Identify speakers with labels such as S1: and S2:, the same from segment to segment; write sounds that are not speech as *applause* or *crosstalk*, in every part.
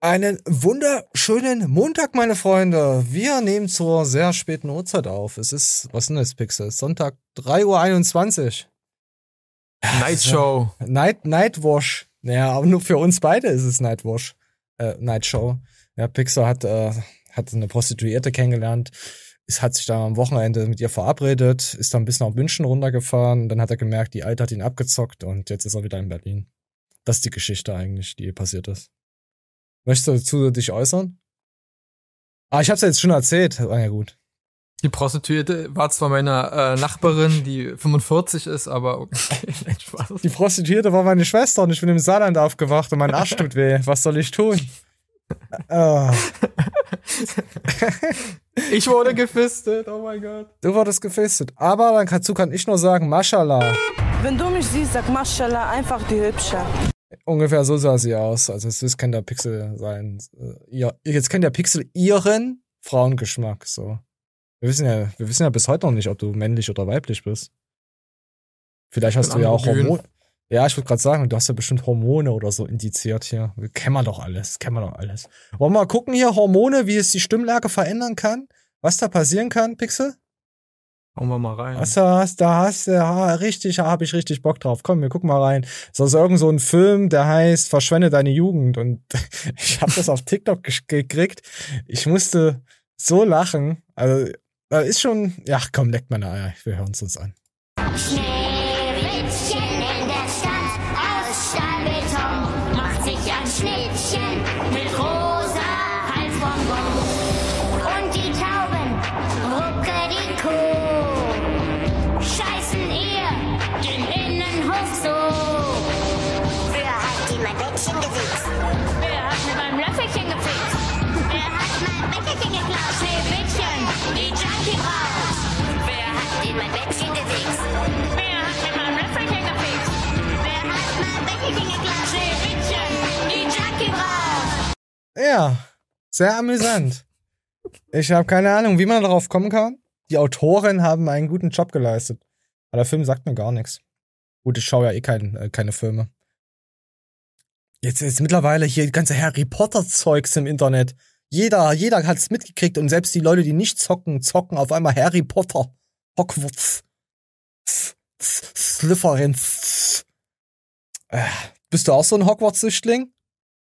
S1: Einen wunderschönen Montag, meine Freunde. Wir nehmen zur sehr späten Uhrzeit auf. Es ist, was ist denn das, Pixel? Sonntag 3.21
S2: Uhr. Night Show.
S1: Night, Nightwash. Naja, aber nur für uns beide ist es Nightwash. Äh, Night Show. Ja, Pixel hat, äh, hat eine Prostituierte kennengelernt. Es hat sich da am Wochenende mit ihr verabredet, ist dann bis nach München runtergefahren. Dann hat er gemerkt, die Alte hat ihn abgezockt und jetzt ist er wieder in Berlin. Das ist die Geschichte eigentlich, die passiert ist. Möchtest du dazu dich äußern? Ah, ich hab's ja jetzt schon erzählt. Ah, ja, gut.
S2: Die Prostituierte war zwar meine äh, Nachbarin, die 45 ist, aber okay, *laughs*
S1: nein, Spaß. Die Prostituierte war meine Schwester und ich bin im Saarland aufgewacht und mein Arsch tut weh. Was soll ich tun?
S2: oh. *laughs* ich wurde gefistet, oh mein Gott.
S1: Du wurdest gefistet. Aber dazu kann ich nur sagen, Mashallah.
S3: Wenn du mich siehst, sag Mashallah, einfach die Hübsche.
S1: Ungefähr so sah sie aus. Also es kann der Pixel sein. Ja, äh, jetzt kennt der Pixel ihren Frauengeschmack. So. Wir wissen ja, wir wissen ja bis heute noch nicht, ob du männlich oder weiblich bist. Vielleicht hast du ja auch Hormone. Ja, ich würde gerade sagen, du hast ja bestimmt Hormone oder so indiziert hier. Wir kennen wir doch alles, kennen wir doch alles. Wollen wir mal gucken hier, Hormone, wie es die Stimmlage verändern kann? Was da passieren kann, Pixel?
S2: Hauen wir mal rein.
S1: Was da hast, da hast du, ja, richtig, da habe ich richtig Bock drauf. Komm, wir gucken mal rein. Das ist irgend so ein Film, der heißt Verschwende deine Jugend. Und *laughs* ich habe das auf TikTok gekriegt. Ich musste so lachen. Also, ist schon, ja, komm, leckt meine Eier. Wir hören es uns an. Schneewittchen
S4: mein Bettchen gewichst? Wer hat mit meinem Löffelchen gefixt? Wer hat mein Becherchen geklaut? Schneewittchen, die Junkie raus.
S1: Ja, sehr amüsant. Ich habe keine Ahnung, wie man darauf kommen kann. Die Autoren haben einen guten Job geleistet. Aber der Film sagt mir gar nichts. Gut, ich schaue ja eh kein, äh, keine Filme. Jetzt ist mittlerweile hier ganze Harry Potter Zeugs im Internet. Jeder, jeder hat es mitgekriegt und selbst die Leute, die nicht zocken, zocken auf einmal Harry Potter. Hogwarts. Slytherin. Äh, bist du auch so ein Hogwarts-Süchtling?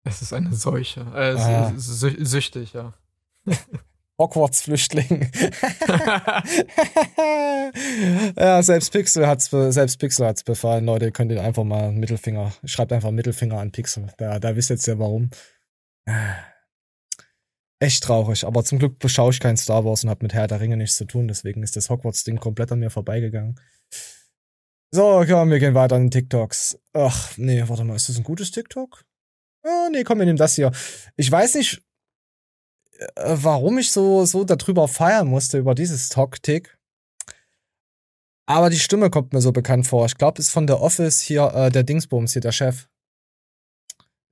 S2: Es ist eine Seuche. Äh, ah. süchtig, ja. *laughs*
S1: Hogwarts-Flüchtling. *laughs* ja, selbst Pixel hat's, selbst Pixel hat's befallen. Leute, könnt ihr einfach mal Mittelfinger, schreibt einfach Mittelfinger an Pixel. Da, da wisst ihr jetzt ja warum. Echt traurig, aber zum Glück beschaue ich kein Star Wars und hab mit Herr der Ringe nichts zu tun, deswegen ist das Hogwarts-Ding komplett an mir vorbeigegangen. So, komm, wir gehen weiter an den TikToks. Ach, nee, warte mal, ist das ein gutes TikTok? Oh, nee, komm, wir nehmen das hier. Ich weiß nicht, äh, warum ich so, so darüber feiern musste, über dieses Talk-Tick. Aber die Stimme kommt mir so bekannt vor. Ich glaube, es ist von der Office hier, äh, der Dingsbums hier, der Chef.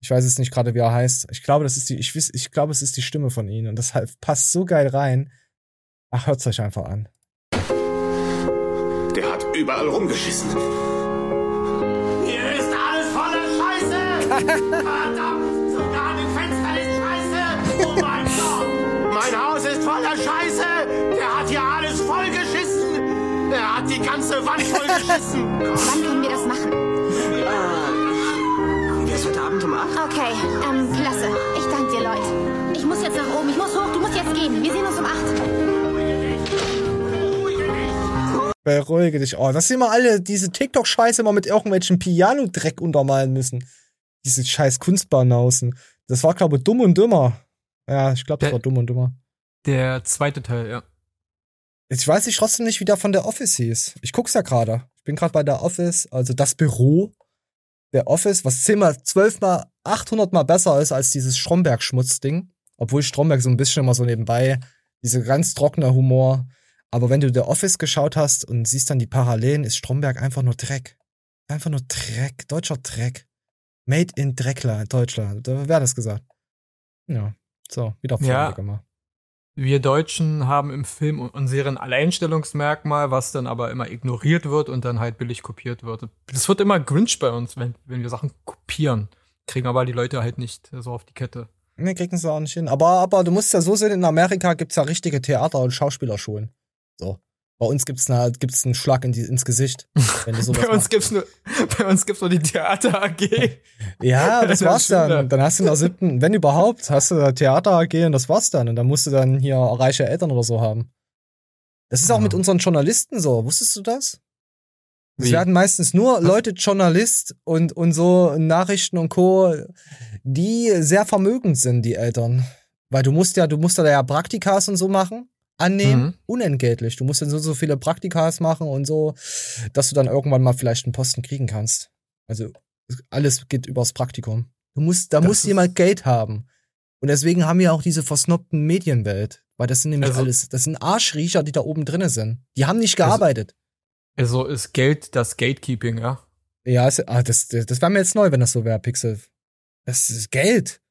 S1: Ich weiß jetzt nicht gerade, wie er heißt. Ich glaube, das ist die, ich, ich glaube, es ist die Stimme von ihm. Und das passt so geil rein. Ach, hört's euch einfach an.
S5: Der hat überall rumgeschissen. Hier ist alles voller Scheiße! Verdammt! Sogar an den Fenstern ist Scheiße! Oh mein mein Haus ist voller Scheiße. Der hat hier alles vollgeschissen. Er hat die ganze Wand vollgeschissen.
S6: Wann können wir das machen?
S5: Um 8?
S6: Okay, ähm, klasse. Ich danke dir, Leute. Ich muss jetzt nach oben. Ich muss hoch. Du musst jetzt gehen. Wir sehen uns um 8.
S1: Beruhige dich. Oh, dass sie immer alle diese TikTok-Scheiße immer mit irgendwelchen Piano-Dreck untermalen müssen. Diese scheiß Kunstbanausen. Das war, glaube ich, dumm und dümmer. Ja, ich glaube, das war dumm und dummer.
S2: Der zweite Teil, ja.
S1: Ich weiß nicht trotzdem nicht, wie der von der Office hieß. Ich guck's ja gerade. Ich bin gerade bei der Office, also das Büro der Office, was zehnmal, zwölfmal, achthundertmal besser ist als dieses Stromberg-Schmutz-Ding. Obwohl Stromberg so ein bisschen immer so nebenbei, diese ganz trockene Humor. Aber wenn du der Office geschaut hast und siehst dann die Parallelen, ist Stromberg einfach nur Dreck. Einfach nur Dreck, deutscher Dreck. Made in Dreckler, Deutschland. Wer hat das gesagt? Ja. So, wieder
S2: ja, immer. Wir Deutschen haben im Film und Alleinstellungsmerkmal, was dann aber immer ignoriert wird und dann halt billig kopiert wird. Das wird immer Grinch bei uns, wenn, wenn wir Sachen kopieren. Kriegen aber die Leute halt nicht so auf die Kette.
S1: Nee, kriegen sie auch nicht hin. Aber, aber du musst ja so sehen, in Amerika gibt's ja richtige Theater- und Schauspielerschulen. So. Bei uns gibt's, eine, gibt's einen Schlag in die, ins Gesicht. Wenn du *laughs* sowas
S2: Bei uns
S1: machst.
S2: gibt's nur, *laughs* bei uns gibt's nur die Theater AG. *laughs*
S1: Ja, das war's dann. Dann hast du in der siebten, wenn überhaupt, hast du da Theater AG und das war's dann. Und dann musst du dann hier reiche Eltern oder so haben. Das ist auch
S2: Ja.
S1: mit unseren Journalisten so. Wusstest du das? Es
S2: Wie?
S1: werden meistens nur Leute Journalist und, und so Nachrichten und Co., die sehr vermögend sind, die Eltern. Weil du musst ja, du musst da ja Praktikas und so machen, annehmen,
S2: Mhm.
S1: unentgeltlich. Du musst dann so, so viele Praktikas machen und so, dass du dann irgendwann mal vielleicht einen Posten kriegen kannst. Also alles geht übers Praktikum. Du musst, da
S2: Das
S1: muss jemand Geld haben. Und deswegen haben wir auch diese versnobten Medienwelt. Weil das sind nämlich
S2: Also-
S1: alles, das sind Arschriecher, die da oben drinnen sind. Die haben nicht
S2: Also-
S1: gearbeitet.
S2: Also ist Geld das Gatekeeping, ja?
S1: Ja, ist, ah, das, das, das wäre mir jetzt neu, wenn das so wäre, Pixel. Das ist Geld.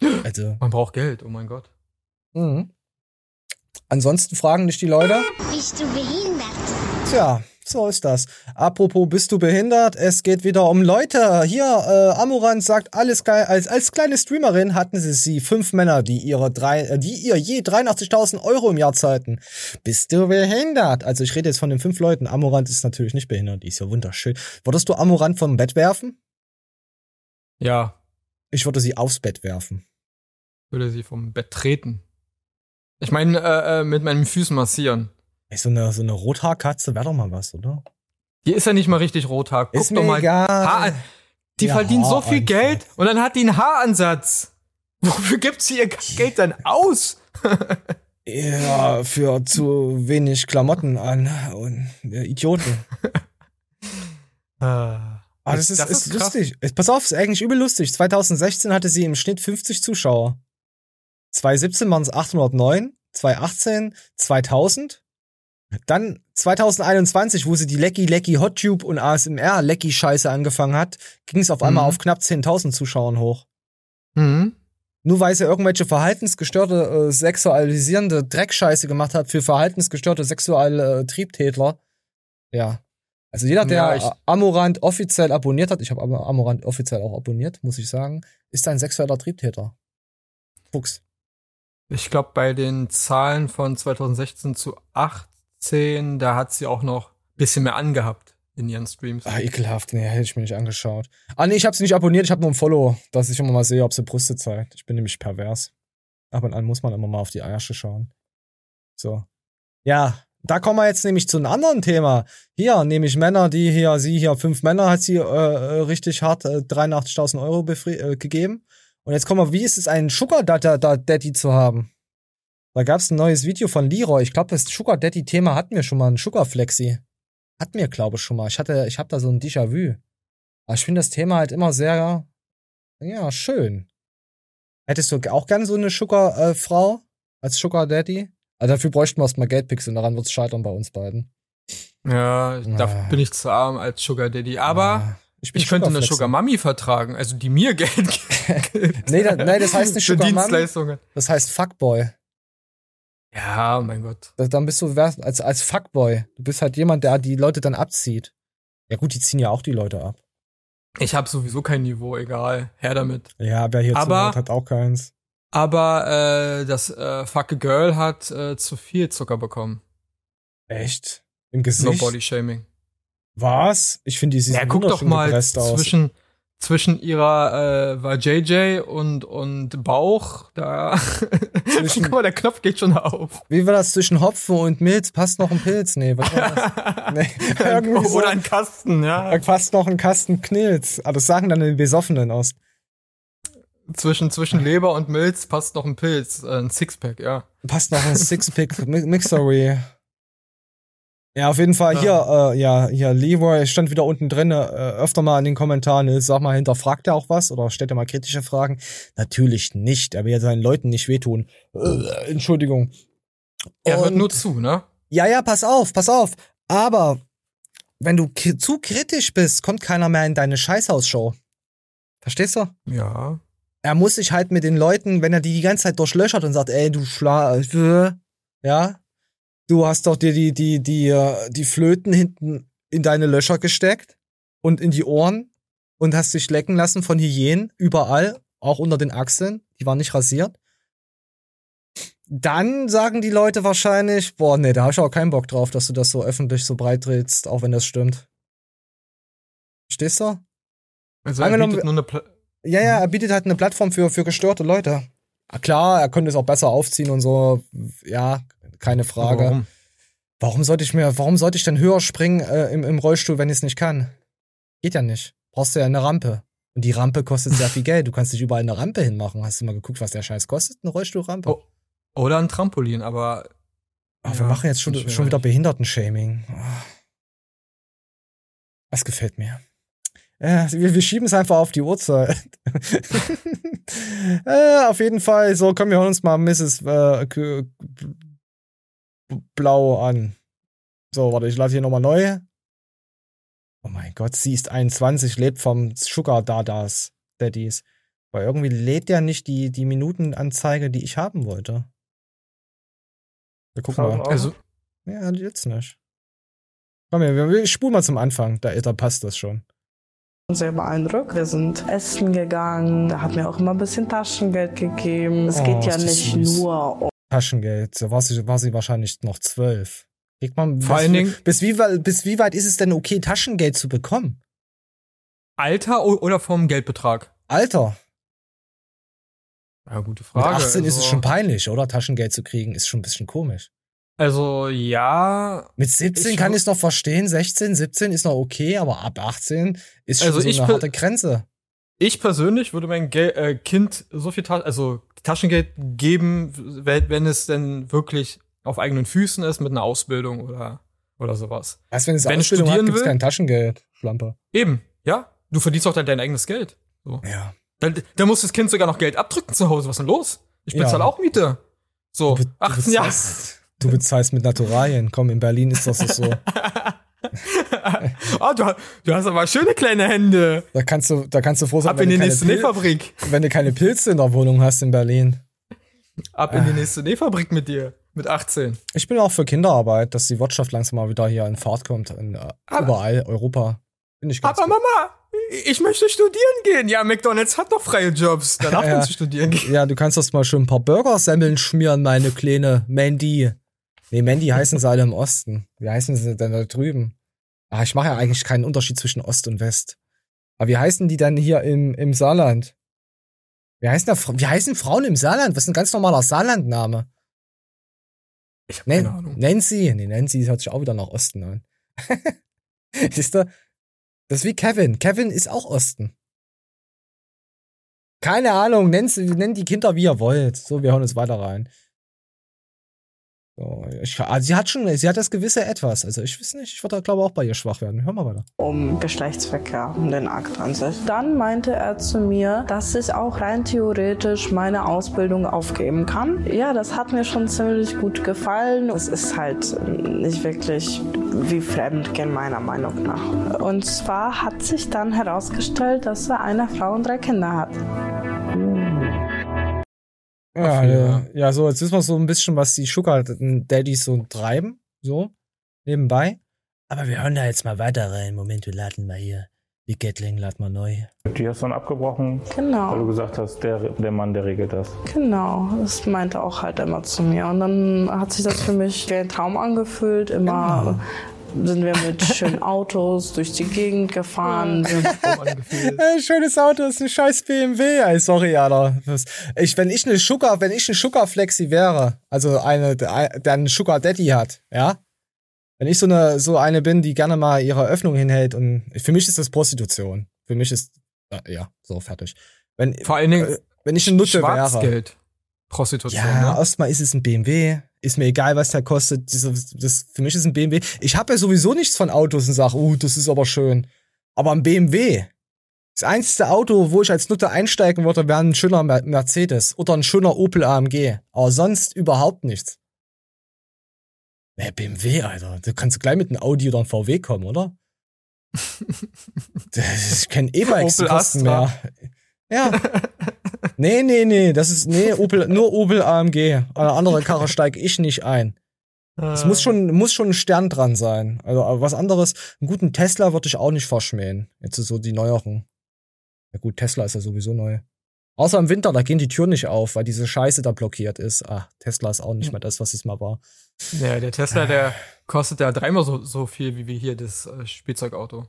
S1: *gasps* Also,
S2: Man braucht Geld, oh mein Gott.
S1: mhm. Ansonsten fragen dich die Leute.
S6: Bist du behindert?
S1: Tja, so ist das. Apropos, bist du behindert? Es geht wieder um Leute. Hier, äh, Amorant sagt, alles geil. Als, als kleine Streamerin hatten sie sie fünf Männer, die ihre drei, äh, die ihr je 83.000 Euro im Jahr zahlten. Bist du behindert? Also ich rede jetzt von den fünf Leuten. Amorant ist natürlich nicht behindert. Die ist ja wunderschön. Würdest du Amorant vom Bett werfen?
S2: Ja,
S1: Ich würde sie aufs Bett werfen.
S2: würde sie vom Bett treten. Ich meine, äh, äh, mit meinen Füßen massieren.
S1: Ey, so eine, so eine Rothaarkatze wäre doch mal was, oder?
S2: Die ist ja nicht mal richtig rothaar. Guck
S1: Ist
S2: doch
S1: mir
S2: mal.
S1: egal.
S2: Haar, die
S1: Ja,
S2: verdient so viel. Geld und dann hat die einen Haaransatz. *laughs* Wofür gibt sie ihr Geld dann aus? *laughs*
S1: Ja, für zu wenig Klamotten an und äh, Idioten. *laughs*
S2: Ah,
S1: Ah, das ist,
S2: Das
S1: ist,
S2: ist krass.
S1: lustig. Pass auf, ist eigentlich übel lustig. 2016 hatte sie im Schnitt 50 Zuschauer. 2017 waren es 809, 2018 2000. Dann 2021, wo sie die Lecky Lecky Hottube und ASMR Lecky Scheiße angefangen hat, ging es auf einmal
S2: Mhm.
S1: auf knapp 10.000 Zuschauern hoch.
S2: Mhm.
S1: Nur weil sie irgendwelche verhaltensgestörte, äh, sexualisierende Dreckscheiße gemacht hat für verhaltensgestörte sexuelle äh, Triebtätler. Ja. Also jeder, der
S2: Ja, ich-
S1: Amorant offiziell abonniert hat, ich habe Amorant offiziell auch abonniert, muss ich sagen, ist ein sexueller Triebtäter. Fuchs.
S2: Ich glaube, bei den Zahlen von 2016 zu 18, da hat sie auch noch ein bisschen mehr angehabt in ihren Streams.
S1: Ah, ekelhaft. Nee, hätte ich mir nicht angeschaut. Ah, nee, ich habe sie nicht abonniert, ich habe nur ein Follow, dass ich immer mal sehe, ob sie Brüste zeigt. Ich bin nämlich pervers. Ab und an muss man immer mal auf die Eiersche schauen. So. Ja, da kommen wir jetzt nämlich zu einem anderen Thema. Hier, nämlich Männer, die hier, sie hier, fünf Männer hat sie äh, äh, richtig hart äh, 83.000 Euro äh, gegeben. Und jetzt kommen wir, wie ist es, einen Sugar Daddy zu haben? Da gab es ein neues Video von Leroy. Ich glaube, das Sugar Daddy-Thema hatten wir schon mal, ein Sugar Flexi. Hatten wir, glaube ich, schon mal. Ich hatte, ich habe da so ein Déjà-vu. Aber ich finde das Thema halt immer sehr, ja, schön. Hättest du auch gern so eine Sugar-Frau als Sugar Daddy? Also dafür bräuchten wir erstmal Geldpixel daran wird's scheitern bei uns beiden.
S2: Ja, da
S1: Ah.
S2: bin ich zu arm als Sugar Daddy. Aber
S1: Ah,
S2: ich, könnte eine. Sugar Mami vertragen, also die mir Geld *laughs* gibt.
S1: Nee, da, nee, das heißt nicht
S2: Für
S1: Sugar Mami,
S2: Dienstleistungen.
S1: das heißt Fuckboy.
S2: Ja, mein Gott.
S1: Das, dann bist du als, als Fuckboy. Du bist halt jemand, der die Leute dann abzieht. Ja gut, die ziehen ja auch die Leute ab.
S2: Ich habe sowieso kein Niveau, egal. Her damit.
S1: Ja, wer hier
S2: Aber-
S1: zuhört, hat auch keins.
S2: Aber äh, das äh, Fuck a Girl hat äh, zu viel Zucker bekommen.
S1: Echt? Im
S2: No
S1: Gesicht?
S2: Body Shaming.
S1: Was? Ich finde, die sieht
S2: Ja, guck doch mal
S1: gepresst aus.
S2: zwischen zwischen ihrer äh, war JJ und und Bauch da. *laughs*
S1: Zwischen-
S2: guck mal, der Knopf geht schon auf.
S1: Wie war das zwischen Hopfen und Milz? Passt noch ein Pilz? Nee, was war das? *laughs* Nee, *laughs* irgendwie so.
S2: Oder ein Kasten, ja.
S1: Da passt noch ein Kasten Knilz. Ah, das sagen dann die Besoffenen aus.
S2: Zwischen zwischen Leber und Milz passt noch ein Pilz, äh, ein Sixpack, ja.
S1: Passt noch ein Sixpack Mi- Mixery. Ja, auf jeden Fall hier, äh, ja, hier, Leroy stand wieder unten drin, äh, öfter mal in den Kommentaren, äh, sag mal, hinterfragt er auch was oder stellt er mal kritische Fragen? Natürlich nicht, er will ja seinen Leuten nicht wehtun. Äh, Entschuldigung.
S2: Er hört nur zu, ne?
S1: Ja, ja, pass auf, pass auf. Aber wenn du zu kritisch bist, kommt keiner mehr in deine Scheißhausshow. Verstehst du?
S2: Ja.
S1: Er muss sich halt mit den Leuten, wenn er die die ganze Zeit durchlöchert und sagt, ey, du Schla, äh, ja, du hast doch dir die, die, die, äh, die Flöten hinten in deine Löcher gesteckt und in die Ohren und hast dich lecken lassen von Hyänen überall, auch unter den Achseln. die war nicht rasiert. Dann sagen die Leute wahrscheinlich, boah, nee, da hab ich auch keinen Bock drauf, dass du das so öffentlich so breit drehst, auch wenn das stimmt. Verstehst du?
S2: Also er
S1: Angenommen,
S2: bietet nur eine Pla
S1: Ja, ja, er bietet halt eine Plattform für, für gestörte Leute. Ah, Klar, er könnte es auch besser aufziehen und so. Ja, keine Frage.
S2: Warum?
S1: Warum sollte ich mir, warum sollte ich denn höher springen äh, im, im Rollstuhl, wenn ich es nicht kann? Geht ja nicht. Brauchst du ja eine Rampe. Und die Rampe kostet sehr viel *laughs* Geld. Du kannst nicht überall eine Rampe hinmachen. Hast du mal geguckt, was der Scheiß kostet? Eine Rollstuhlrampe?
S2: Oh, Oder ein Trampolin, aber
S1: Ach, wir
S2: ja,
S1: machen jetzt schon, schon wieder. Behindertenshaming. Das gefällt mir. Ja, wir, wir schieben es einfach auf die Uhrzeit. *laughs* äh, auf jeden Fall. So, komm, wir hören uns mal Mrs. Äh, Blau an. So, warte, ich lade hier nochmal neu. Oh mein Gott, sie ist 21, lebt vom Sugar Dadas, Daddies. Weil irgendwie lädt der nicht die, die Minutenanzeige, die ich haben wollte. Wir gucken mal.
S2: also
S1: Ja, jetzt nicht. Komm her, wir, wir spulen mal zum Anfang. Da, da passt das schon.
S3: sehr beeindruckt. Wir sind essen gegangen, er hat mir auch immer ein bisschen Taschengeld gegeben. Es
S1: Oh,
S3: geht ja nicht
S1: süß.
S3: nur um
S1: Taschengeld. Da war sie, war sie wahrscheinlich noch zwölf. Kriegt man,
S2: Vor
S1: bis,
S2: allen Dingen-
S1: bis, wie, weit- bis wie weit ist es denn okay, Taschengeld zu bekommen?
S2: Alter oder vom Geldbetrag?
S1: Alter,
S2: Ja, gute
S1: mit
S2: Frage.
S1: 18 ist es
S2: also,
S1: schon peinlich, oder? Taschengeld zu kriegen, ist schon ein bisschen komisch.
S2: Also ja,
S1: Mit 17
S2: Ich
S1: kann ich es noch verstehen, 16, 17 ist noch okay, aber ab 18 ist schon
S2: Also
S1: so eine harte Grenze.
S2: ich persönlich würde mein Gel äh, Kind so viel Ta also Taschengeld geben, wenn, wenn es denn wirklich auf eigenen Füßen ist mit einer Ausbildung oder oder sowas.
S1: Du, wenn es
S2: Wenn es
S1: Ausbildung hat, gibt es kein Taschengeld, Schlampe.
S2: Eben, ja. Du verdienst auch dann dein eigenes Geld. So.
S1: Ja.
S2: Dann, dann muss das Kind sogar noch Geld abdrücken zu Hause. Was ist denn los? Ich
S1: Ja.
S2: bezahle auch Miete. So,
S1: Du be- du
S2: 18 Jahre.
S1: bezahlst- Du bezahlst mit Naturalien. Komm, in Berlin ist das so. *laughs* *laughs*
S2: Ah, du, du hast aber schöne kleine Hände.
S1: Da kannst du, da kannst du froh sein,
S2: Ab in
S1: wenn,
S2: die
S1: du keine
S2: nächste Nähfabrik.
S1: wenn du keine Pilze in der Wohnung hast in Berlin.
S2: Ab in die nächste Nähfabrik mit dir. Mit 18.
S1: Ich bin auch für Kinderarbeit, dass die Wirtschaft langsam mal wieder hier in Fahrt kommt. In, äh, überall, Europa. Bin ich ganz
S2: Aber Mama, ich möchte studieren gehen. Ja, McDonalds hat doch freie Jobs. Danach *laughs*
S1: Ja.
S2: kannst du studieren gehen.
S1: Ja, du kannst erst mal schon ein paar Burgersemmeln schmieren, meine kleine Mandy. Nee, Mandy heißen sie alle im Osten. Wie heißen sie denn da drüben? Ah, ich mache ja eigentlich keinen Unterschied zwischen Ost und West. Aber wie heißen die dann hier im, im Saarland? Wie heißen, da, wie heißen Frauen im Saarland? Was ist ein ganz normaler Saarlandname?
S2: Ich habe keine Ahnung.
S1: Nancy. Nee, Nancy hört sich auch wieder nach Osten an. *laughs* Siehst du? Das ist wie Kevin. Kevin ist auch Osten. Keine Ahnung, nennt, nennt die Kinder wie ihr wollt. So, wir hören uns weiter rein. So, ich, sie hat schon, sie hat das gewisse Etwas. Also ich weiß nicht, ich würde glaube auch bei ihr schwach werden. Hör mal weiter.
S3: um Geschlechtsverkehr, um den Akt an sich. Dann meinte er zu mir, dass ich auch rein theoretisch meine Ausbildung aufgeben kann. Ja, das hat mir schon ziemlich gut gefallen. Es ist halt nicht wirklich wie Fremdgehen meiner Meinung nach. Und zwar hat sich dann herausgestellt, dass er eine Frau und drei Kinder hat.
S1: Ja, ja,
S2: ja.
S1: so, jetzt wissen wir so ein bisschen, was die Sugar Daddies so treiben. So, nebenbei. Aber wir hören da jetzt mal weiter rein. Moment, wir laden mal hier. Die Gatling laden mal neu.
S7: Die hast du dann abgebrochen, weil du
S3: Genau,
S7: gesagt hast, der, der Mann, der regelt das.
S3: genau. Das meinte auch halt immer zu mir. Und dann hat sich das für mich wie ein Traum angefühlt. Immer sind wir mit schönen Autos durch die Gegend gefahren. *laughs*
S2: Angefühlt.
S1: Äh, schönes Auto, ist ein scheiß BMW. Ey, sorry, Alter. Ich, wenn ich eine Sugar, wenn ich ein Sugar Flexi wäre, also eine, der einen Sugar Daddy hat, ja? Wenn ich so eine, so eine bin, die gerne mal ihre Öffnung hinhält und für mich ist das Prostitution. Für mich ist, äh, ja, so fertig. Wenn,
S2: Vor allen Dingen
S1: äh, wenn ich eine Nutte wäre.
S2: Prostitution.
S1: Ja,
S2: ne?
S1: erstmal ist es ein BMW. Ist mir egal, was der kostet. Diese, das, für mich ist ein BMW. Ich habe ja sowieso nichts von Autos und sage, uh, das ist aber schön. Aber ein BMW. Das einzige Auto, wo ich als Nutte einsteigen würde, wäre ein schöner Mer- Mercedes oder ein schöner Opel AMG. Aber sonst überhaupt nichts. Nee, BMW, Alter. Du kannst gleich mit einem Audi oder einem VW kommen, oder? *laughs* Das- ich kenne E-Bikes, die
S2: Opel
S1: kosten
S2: Astra.
S1: mehr. Ja. Nee, nee, nee, das ist, nee, Opel, nur Opel AMG. Eine andere Karre steige ich nicht ein. Es muss schon, muss schon ein Stern dran sein. Also, aber was anderes, einen guten Tesla würde ich auch nicht verschmähen. Jetzt ist so die neueren. Ja gut, Tesla ist ja sowieso neu. Außer im Winter, da gehen die Türen nicht auf, weil diese Scheiße da blockiert ist. Ah, Tesla ist auch nicht mehr das, was es mal war.
S2: Ja, der Tesla, der kostet ja dreimal so, so viel wie wir hier das äh, Spielzeugauto.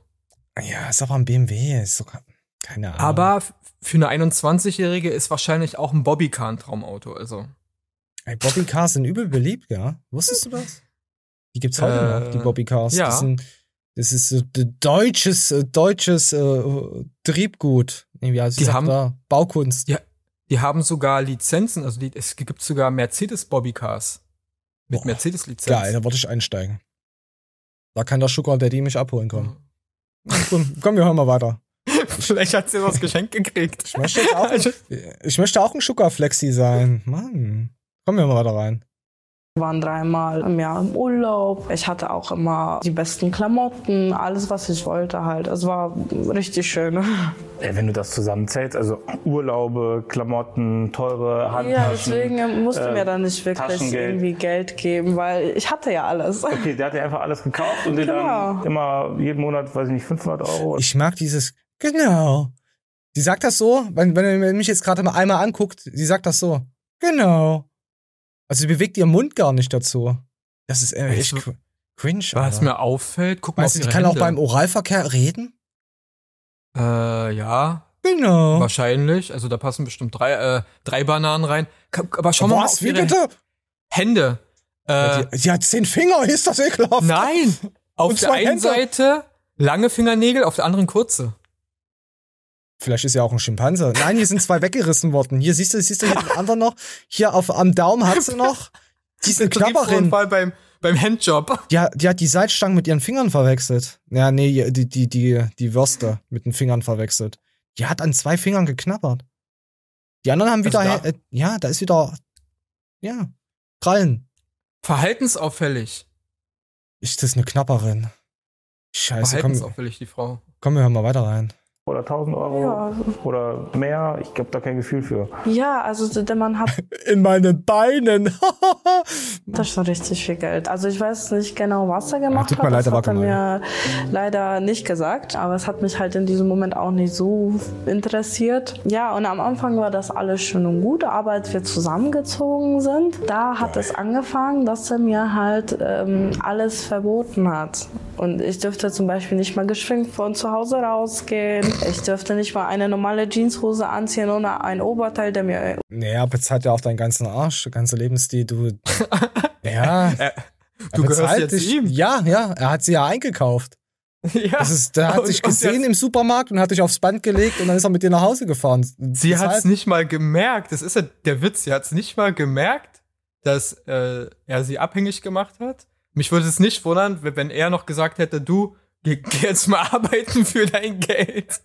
S1: Ja, ist aber ein BMW, ist sogar, keine Ahnung.
S2: Aber für eine 21-Jährige ist wahrscheinlich auch ein Bobbycar ein Traumauto. Also
S1: Ey, Bobbycars sind übel beliebt, ja? Wusstest du das? Die gibt's heute
S2: Äh,
S1: noch, die Bobbycars.
S2: ja.
S1: Das, sind, das ist so deutsches, äh, deutsches äh, Triebgut. Nee, wie heißt
S2: Die haben-
S1: da? Baukunst.
S2: Ja. die haben sogar Lizenzen. Also die, es gibt sogar Mercedes Bobbycars mit Mercedes-Lizenz.
S1: Geil, da wollte ich einsteigen. Da kann der Sugar Daddy mich abholen kommen. Komm, komm, wir hören mal weiter.
S2: Vielleicht hat sie das Geschenk gekriegt.
S1: Ich möchte, auch,
S2: Also-
S1: ich möchte auch ein Sugar Flexi sein. Mann. Komm, wir mal weiter rein.
S3: Wir waren dreimal im Jahr im Urlaub. Ich hatte auch immer die besten Klamotten, alles, was ich wollte halt. Es war richtig schön.
S7: Ey, wenn du das zusammenzählst, also Urlaube, Klamotten, teure Handtaschen.
S3: Ja, deswegen musste
S7: äh,
S3: mir dann nicht wirklich
S7: Taschengeld.
S3: irgendwie Geld geben, weil ich hatte ja alles.
S7: Okay, der hat dir einfach alles gekauft und dir
S3: Genau.
S7: dann immer jeden Monat, weiß ich nicht, 500 Euro.
S1: Ich mag dieses, genau. Sie sagt das so, wenn, wenn ihr mich jetzt gerade mal einmal anguckt, sie sagt das so, genau. Also sie bewegt ihren Mund gar nicht dazu. Das ist echt
S2: Weißt du,
S1: cr- cringe.
S2: Was
S1: Alter.
S2: mir auffällt, guck mal
S1: Weißt
S2: auf
S1: du, die kann auch
S2: Hände.
S1: beim Oralverkehr reden?
S2: Äh, ja,
S1: Genau.
S2: wahrscheinlich. Also da passen bestimmt drei, äh, drei Bananen rein. Aber schau mal
S1: Was? Wie bitte?
S2: Hände. Äh,
S1: die, die hat zehn Finger, ist das ekelhaft?
S2: nein! *laughs* Auf der einen
S1: Hände.
S2: Seite lange Fingernägel, auf der anderen kurze.
S1: Vielleicht ist ja auch ein Schimpanse. Nein, hier sind zwei weggerissen worden. Hier siehst du, siehst du hier den anderen noch. Hier auf, am Daumen hat sie noch. Die ist eine Knapperin.
S2: Beim, beim Handjob.
S1: Die, hat- die hat die Salzstangen mit ihren Fingern verwechselt. Ja, nee, die, die, die, die Würste mit den Fingern verwechselt. Die hat an zwei Fingern geknabbert. Die anderen haben
S2: Also
S1: wieder,
S2: da-
S1: äh, ja, da ist wieder, ja, Krallen.
S2: Verhaltensauffällig.
S1: Ist das eine Knapperin? Scheiße, komm,
S2: die Frau.
S1: komm, wir hören mal weiter rein.
S7: Oder 1000 Euro
S3: Ja,
S7: oder mehr. Ich habe da kein Gefühl für.
S3: ja also der Mann hat *laughs*
S1: In meinen Beinen. *laughs*
S3: Das ist schon richtig viel Geld. Also ich weiß nicht genau, was er gemacht
S1: tut mir
S3: hat.
S1: leid,
S3: das hat er mir leider nicht gesagt. Aber es hat mich halt in diesem Moment auch nicht so interessiert. Ja, und am Anfang war das alles schön und gut. Aber als wir zusammengezogen sind, da hat es angefangen, dass er mir halt ähm, alles verboten hat. Und ich dürfte zum Beispiel nicht mal geschminkt von zu Hause rausgehen. Ich dürfte nicht mal eine normale Jeanshose anziehen ohne ein Oberteil, der mir
S1: Naja, bezahlt ja auch deinen ganzen Arsch, der ganze Lebensstil, du. *laughs* Ja.
S2: Du
S1: er
S2: gehörst
S1: bezahlt
S2: jetzt
S1: dich.
S2: ihm.
S1: Ja, ja, er hat sie ja eingekauft. *laughs*
S2: Ja.
S1: Das ist, der hat
S2: Und-
S1: dich
S2: und
S1: gesehen im Supermarkt und hat dich aufs Band gelegt und dann ist er mit dir nach Hause gefahren.
S2: Sie hat es nicht mal gemerkt. Das ist ja der Witz. Sie hat es nicht mal gemerkt, dass äh, er sie abhängig gemacht hat. Mich würde es nicht wundern, wenn er noch gesagt hätte, du, geh, *laughs* geh jetzt mal arbeiten für dein Geld.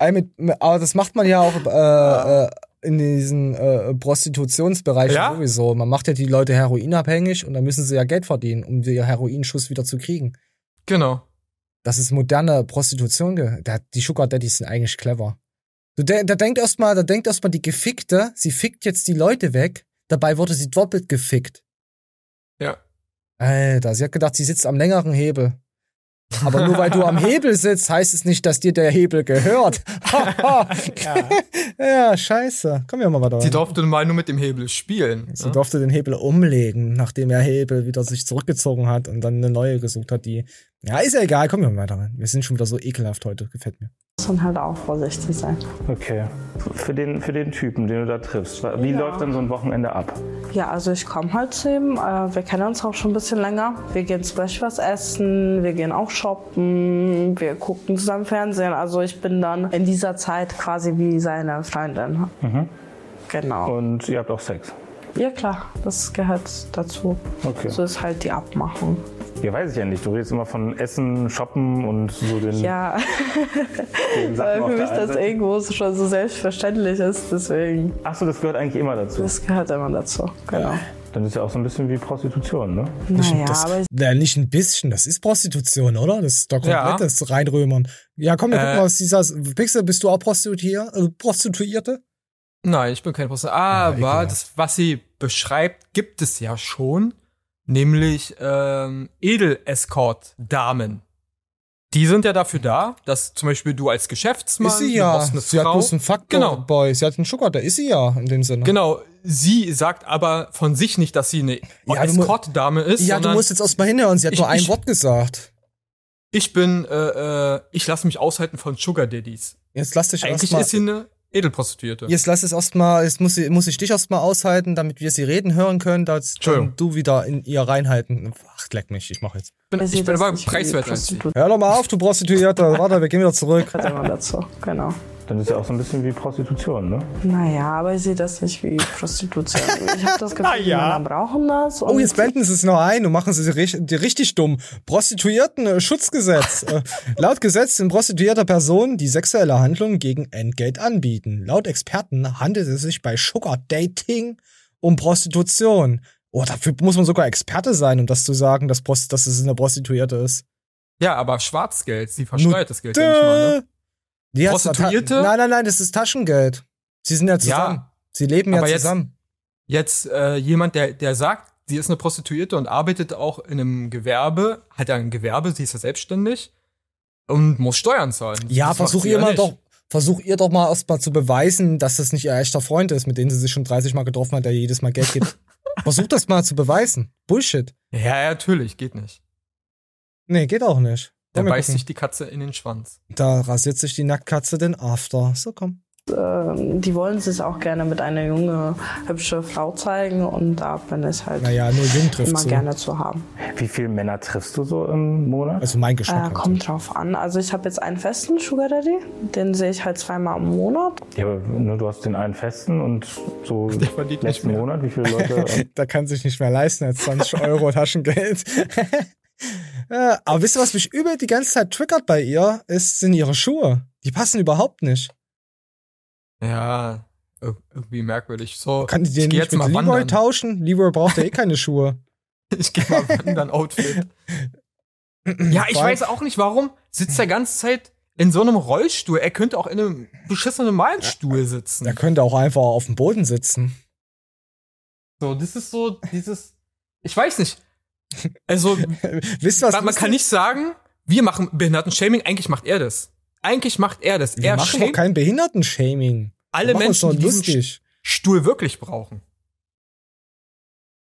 S1: Aber das macht man ja auch äh, äh, in diesen äh, Prostitutionsbereichen
S2: Ja?
S1: sowieso. Man macht ja die Leute heroinabhängig und dann müssen sie ja Geld verdienen, um den Heroinschuss wieder zu kriegen.
S2: Genau.
S1: Das ist moderne Prostitution. Da, die Sugar Daddies sind eigentlich clever. Der, der denkt erstmal, da denkt erstmal die Gefickte, sie fickt jetzt die Leute weg. Dabei wurde sie doppelt gefickt.
S2: Ja.
S1: Alter, sie hat gedacht, sie sitzt am längeren Hebel. Aber nur weil du am Hebel sitzt, heißt es nicht, dass dir der Hebel gehört. ja. *laughs* ja, scheiße. Komm wir mal weiter.
S2: Sie durfte mal nur mit dem Hebel spielen.
S1: Sie
S2: ne?
S1: durfte den Hebel umlegen, nachdem er Hebel wieder sich zurückgezogen hat und dann eine neue gesucht hat, die. Ja, ist ja egal, komm wir mal weiter rein. Wir sind schon wieder so ekelhaft heute, gefällt mir.
S3: Muss man halt auch vorsichtig sein.
S7: Okay. Für den, für den Typen, den du da triffst, wie
S3: Ja.
S7: läuft dann so ein Wochenende ab?
S3: Ja, also ich komme halt zu ihm. Äh, wir kennen uns auch schon ein bisschen länger. Wir gehen zum Beispiel was essen, wir gehen auch shoppen, wir gucken zusammen Fernsehen. Also ich bin dann in dieser Zeit quasi wie seine Freundin. Genau.
S7: Und ihr habt auch Sex.
S3: Ja klar, das gehört dazu.
S7: Okay.
S3: So ist halt die Abmachung.
S7: Ja, weiß ich ja nicht. Du redest immer von Essen, Shoppen und so den,
S3: Ja,
S7: den *laughs* Sachen
S3: weil für mich das. Ego schon so selbstverständlich ist. Deswegen,
S7: Achso, das gehört eigentlich immer dazu.
S3: das gehört immer dazu. Genau.
S7: Dann ist ja auch so ein bisschen wie Prostitution, ne?
S3: Naja,
S1: das,
S3: aber
S1: na, nicht ein bisschen, das ist Prostitution, oder? Das ist doch
S2: Ja.
S1: komplettes Reinrömern. Ja, komm, wir
S2: Äh.
S1: gucken mal, was dieser. Pixel, bist du auch Prostituier, äh, Prostituierte?
S2: Nein, ich bin kein Prostitut.
S1: Ah,
S2: Aber
S1: ekelhaft.
S2: das, was sie beschreibt, gibt es ja schon. Nämlich ähm, Edel-Escort-Damen. Die sind ja dafür da, dass zum Beispiel du als Geschäftsmann,
S1: ist sie ja.
S2: eine
S1: Sie hat
S2: Frau,
S1: bloß einen Fuckboy.
S2: Genau.
S1: Sie hat einen Sugar, der ist sie ja in dem Sinne.
S2: Genau, sie sagt aber von sich nicht, dass sie eine
S1: Ja,
S2: Escort-Dame ist,
S1: Ja, du musst jetzt erstmal hinhören. Sie hat
S2: Ich-
S1: nur ein
S2: ich-
S1: Wort gesagt.
S2: ich bin, äh, äh, ich lasse mich aushalten von Sugar Daddies.
S1: Jetzt lass dich
S2: Eigentlich
S1: erstmal.
S2: ist sie eine Edelprostituierte.
S1: Jetzt lass es erstmal, jetzt muss, sie, muss ich dich erstmal aushalten, damit wir sie reden hören können, dass du wieder in ihr reinhalten. Ach, leck mich, ich mach jetzt.
S2: Ich bin,
S3: sie
S2: ich bin aber preiswert
S1: Hör doch mal auf, du Prostituierte. Warte, wir gehen wieder zurück.
S3: immer dazu, genau.
S7: Dann ist ja auch so ein bisschen wie Prostitution, ne?
S3: Naja, aber ich sehe das nicht wie Prostitution. Ich habe das Gefühl, die
S1: Naja.
S3: Männer brauchen das.
S1: Oh, jetzt blenden sie es noch ein und machen sie die richtig dumm. Prostituierten-Schutzgesetz. äh, laut Gesetz sind prostituierte Personen, die sexuelle Handlungen gegen Entgelt anbieten. Laut Experten handelt es sich bei Sugar Dating um Prostitution. Oh, dafür muss man sogar Experte sein, um das zu sagen, dass, Prost dass es eine Prostituierte ist.
S2: Ja, aber Schwarzgeld, sie versteuert das Geld ja nicht mal, ne?
S1: Die
S2: Prostituierte?
S1: Nein, nein, nein, das ist Taschengeld. Sie sind ja zusammen.
S2: Ja,
S1: Sie leben ja
S2: aber jetzt-
S1: zusammen.
S2: jetzt äh, jemand, der, der sagt, sie ist eine Prostituierte und arbeitet auch in einem Gewerbe, hat ja ein Gewerbe, sie ist ja selbstständig und muss Steuern zahlen.
S1: Ja,
S2: Das
S1: versuch ihr mal
S2: nicht.
S1: doch, versuch ihr doch mal erstmal zu beweisen, dass das nicht ihr echter Freund ist, mit dem sie sich schon 30 Mal getroffen hat, der ihr jedes Mal Geld gibt. *laughs* versuch das mal zu beweisen. Bullshit.
S2: Ja, ja, natürlich, geht nicht.
S1: Nee, geht auch nicht.
S2: Da beißt
S1: gucken.
S2: sich die Katze in den Schwanz.
S1: Da rasiert sich die Nacktkatze den After. So, komm.
S3: ähm, die wollen sich auch gerne mit einer junge, hübsche Frau zeigen und da bin ich halt
S1: Naja, nur jung trifft
S3: immer
S1: zu.
S3: gerne zu haben.
S7: Wie viele Männer triffst du so im Monat?
S1: Also mein
S3: Äh,
S1: Geschmack. halt.
S3: kommt drauf an. Also ich habe jetzt einen festen Sugar Daddy, den sehe ich halt zweimal im Monat.
S7: Ja, aber ne, du hast den einen festen und so *laughs* letzten
S2: mehr.
S7: Monat, wie viele Leute? *laughs*
S1: da kann sich nicht mehr leisten als 20 Euro Taschengeld. *laughs* Ja, Aber wisst ihr, was mich übel die ganze Zeit triggert bei ihr, ist, sind ihre Schuhe. Die passen überhaupt nicht.
S2: Ja, ir- irgendwie merkwürdig. So,
S1: Kann die
S2: ich
S1: den
S2: geh
S1: nicht mit
S2: mal
S1: Leroy
S2: wandern.
S1: tauschen? Leroy braucht ja eh keine Schuhe. *laughs*
S2: Ich gehe mal wandern, Outfit. *laughs* Ja, ich weiß auch nicht, warum sitzt er ganze Zeit in so einem Rollstuhl. Er könnte auch in einem beschissenen normalen Stuhl sitzen.
S1: Er könnte auch einfach auf dem Boden sitzen.
S2: So, das ist so dieses. Ich weiß nicht. Also, *laughs*
S1: Wisst was
S2: man, man kann nicht sagen, wir machen Behinderten-Shaming, eigentlich macht er das. Eigentlich macht er das.
S1: Wir
S2: er
S1: machen doch kein Behindertenshaming.
S2: alle Menschen, die diesen. Stuhl wirklich brauchen.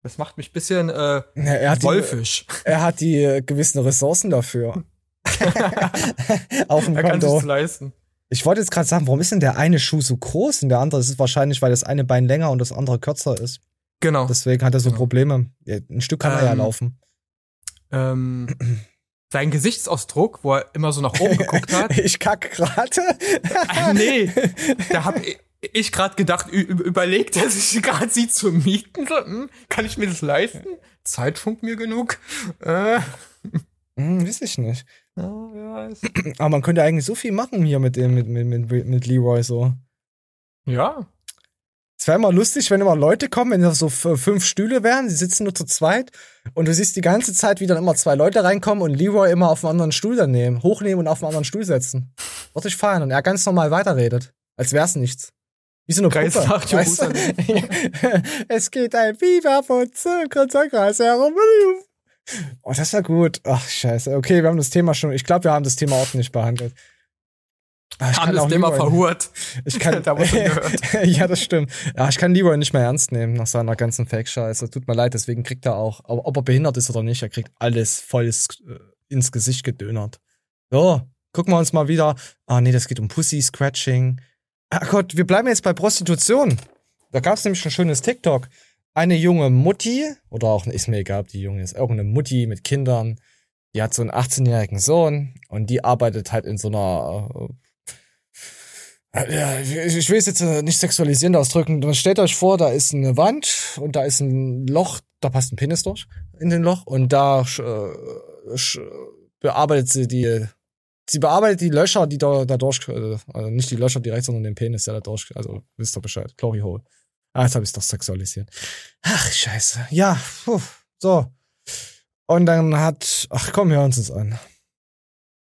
S2: Das macht mich ein bisschen äh,
S1: Ja, er, hat die,
S2: wolfisch.
S1: er hat die äh, gewissen Ressourcen dafür. *laughs* Auf dem
S2: Er kann sich's leisten.
S1: Ich wollte jetzt gerade sagen, warum ist denn der eine Schuh so groß und der andere ist es wahrscheinlich, weil das eine Bein länger und das andere kürzer ist.
S2: Genau.
S1: Deswegen hat er so
S2: Genau.
S1: Probleme. Ein Stück kann er ja
S2: Ähm,
S1: laufen.
S2: ähm, sein Gesichtsausdruck, wo er immer so nach oben *laughs* geguckt hat.
S1: Ich kack gerade.
S2: Ah, nee, da hab ich, ich gerade gedacht, überlegt er sich gerade sie zu mieten. Hm, kann ich mir das leisten? Zeitfunk mir genug? Äh,
S1: Hm, weiß ich nicht.
S2: ja, wer weiß.
S1: Aber man könnte eigentlich so viel machen hier mit dem, mit, mit, mit, mit Leroy so.
S2: Ja,
S1: Es wäre immer lustig, wenn immer Leute kommen, wenn da so fünf Stühle wären, sie sitzen nur zu zweit und du siehst die ganze Zeit, wie dann immer zwei Leute reinkommen und Leroy immer auf einen anderen Stuhl daneben, hochnehmen und auf einen anderen Stuhl setzen. Würde ich feiern und er ganz normal weiterredet, als wär's nichts. Wie so eine
S2: Kreis
S1: Puppe.
S2: nach
S1: weißt du? *laughs* es geht ein Biber von Kreis herum. Oh, das war gut. Ach, scheiße. Okay, wir haben das Thema schon, ich glaube, wir haben das Thema ordentlich behandelt. Ah, ich
S2: haben
S1: kann
S2: das Thema verhurt.
S1: ich kann, *laughs*
S2: Da gehört. *laughs*
S1: ja, das stimmt. Ja, ich kann Leroy nicht mehr ernst nehmen nach seiner ganzen Fake-Scheiße. Tut mir leid, deswegen kriegt er auch, ob, ob er behindert ist oder nicht, er kriegt alles voll ins, äh, ins Gesicht gedönert. So, gucken wir uns mal wieder. Ah, nee, das geht um Pussy-Scratching. Ah Gott, wir bleiben jetzt bei Prostitution. Da gab es nämlich ein schönes TikTok. Eine junge Mutti, oder auch, ist mir egal, ob die junge ist, irgendeine Mutti mit Kindern, die hat so einen 18-jährigen Sohn und die arbeitet halt in so einer äh, ja, ich, will es jetzt äh, nicht sexualisierend ausdrücken. Stellt euch vor, da ist eine Wand und da ist ein Loch, da passt ein Penis durch in den Loch und da äh, bearbeitet sie die, sie bearbeitet die Löcher, die da, da durch, äh, also nicht die Löcher direkt, sondern den Penis, der da durch, also wisst ihr Bescheid, Glory Hole. Ah, jetzt habe ich doch sexualisiert. Ach, scheiße. Ja, puh, so. Und dann hat, ach komm, hör uns an.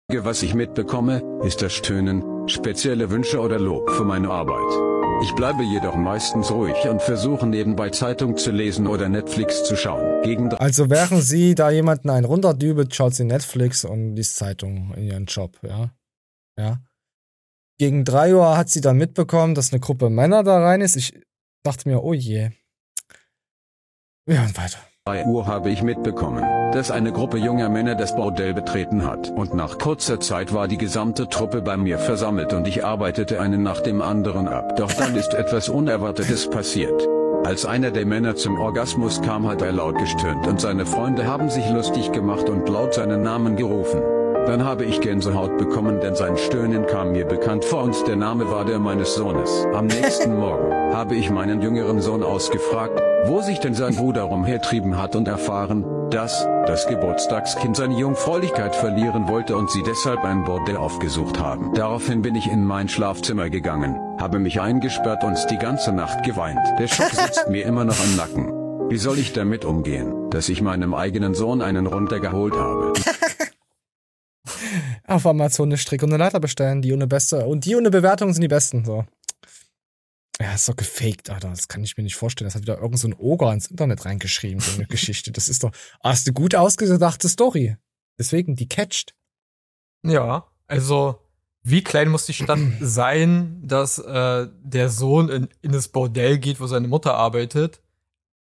S8: Was ich mitbekomme, ist das Stöhnen, spezielle Wünsche oder Lob für meine Arbeit. Ich bleibe jedoch meistens ruhig und versuche nebenbei Zeitung zu lesen oder Netflix zu schauen. Gegen
S1: Also während sie da jemanden einen runterdübelt, schaut sie Netflix und liest Zeitung in ihren Job, ja. Ja. Gegen drei Uhr hat sie dann mitbekommen, dass eine Gruppe Männer da rein ist. Ich dachte mir, oh je. Ja, und weiter.
S8: 3 Uhr habe ich mitbekommen, dass eine Gruppe junger Männer das Bordell betreten hat. Und nach kurzer Zeit war die gesamte Truppe bei mir versammelt und ich arbeitete einen nach dem anderen ab. Doch dann ist etwas Unerwartetes passiert. Als einer der Männer zum Orgasmus kam, hat er laut gestöhnt und seine Freunde haben sich lustig gemacht und laut seinen Namen gerufen. Dann habe ich Gänsehaut bekommen, denn sein Stöhnen kam mir bekannt vor und der Name war der meines Sohnes. Am nächsten Morgen habe ich meinen jüngeren Sohn ausgefragt, wo sich denn sein Bruder rumhertrieben hat und erfahren, dass das Geburtstagskind seine Jungfräulichkeit verlieren wollte und sie deshalb ein Bordell aufgesucht haben. Daraufhin bin ich in mein Schlafzimmer gegangen, habe mich eingesperrt und die ganze Nacht geweint. Der Schock *laughs* sitzt mir immer noch am Nacken. Wie soll ich damit umgehen, dass ich meinem eigenen Sohn einen runtergeholt habe? *laughs*
S1: Auf Amazon eine Strick und eine Leiter bestellen, die ohne beste und die ohne Bewertung sind die besten, so. Ja, ist doch gefaked, Alter. Das kann ich mir nicht vorstellen. Das hat wieder irgend so ein Oger ins Internet reingeschrieben, so eine *laughs* Geschichte. Das ist doch, ah, ist eine gut ausgedachte Story. Deswegen, die catcht.
S2: Ja, also wie klein muss die Stadt *clears throat* sein, dass äh, der Sohn in, in das Bordell geht, wo seine Mutter arbeitet?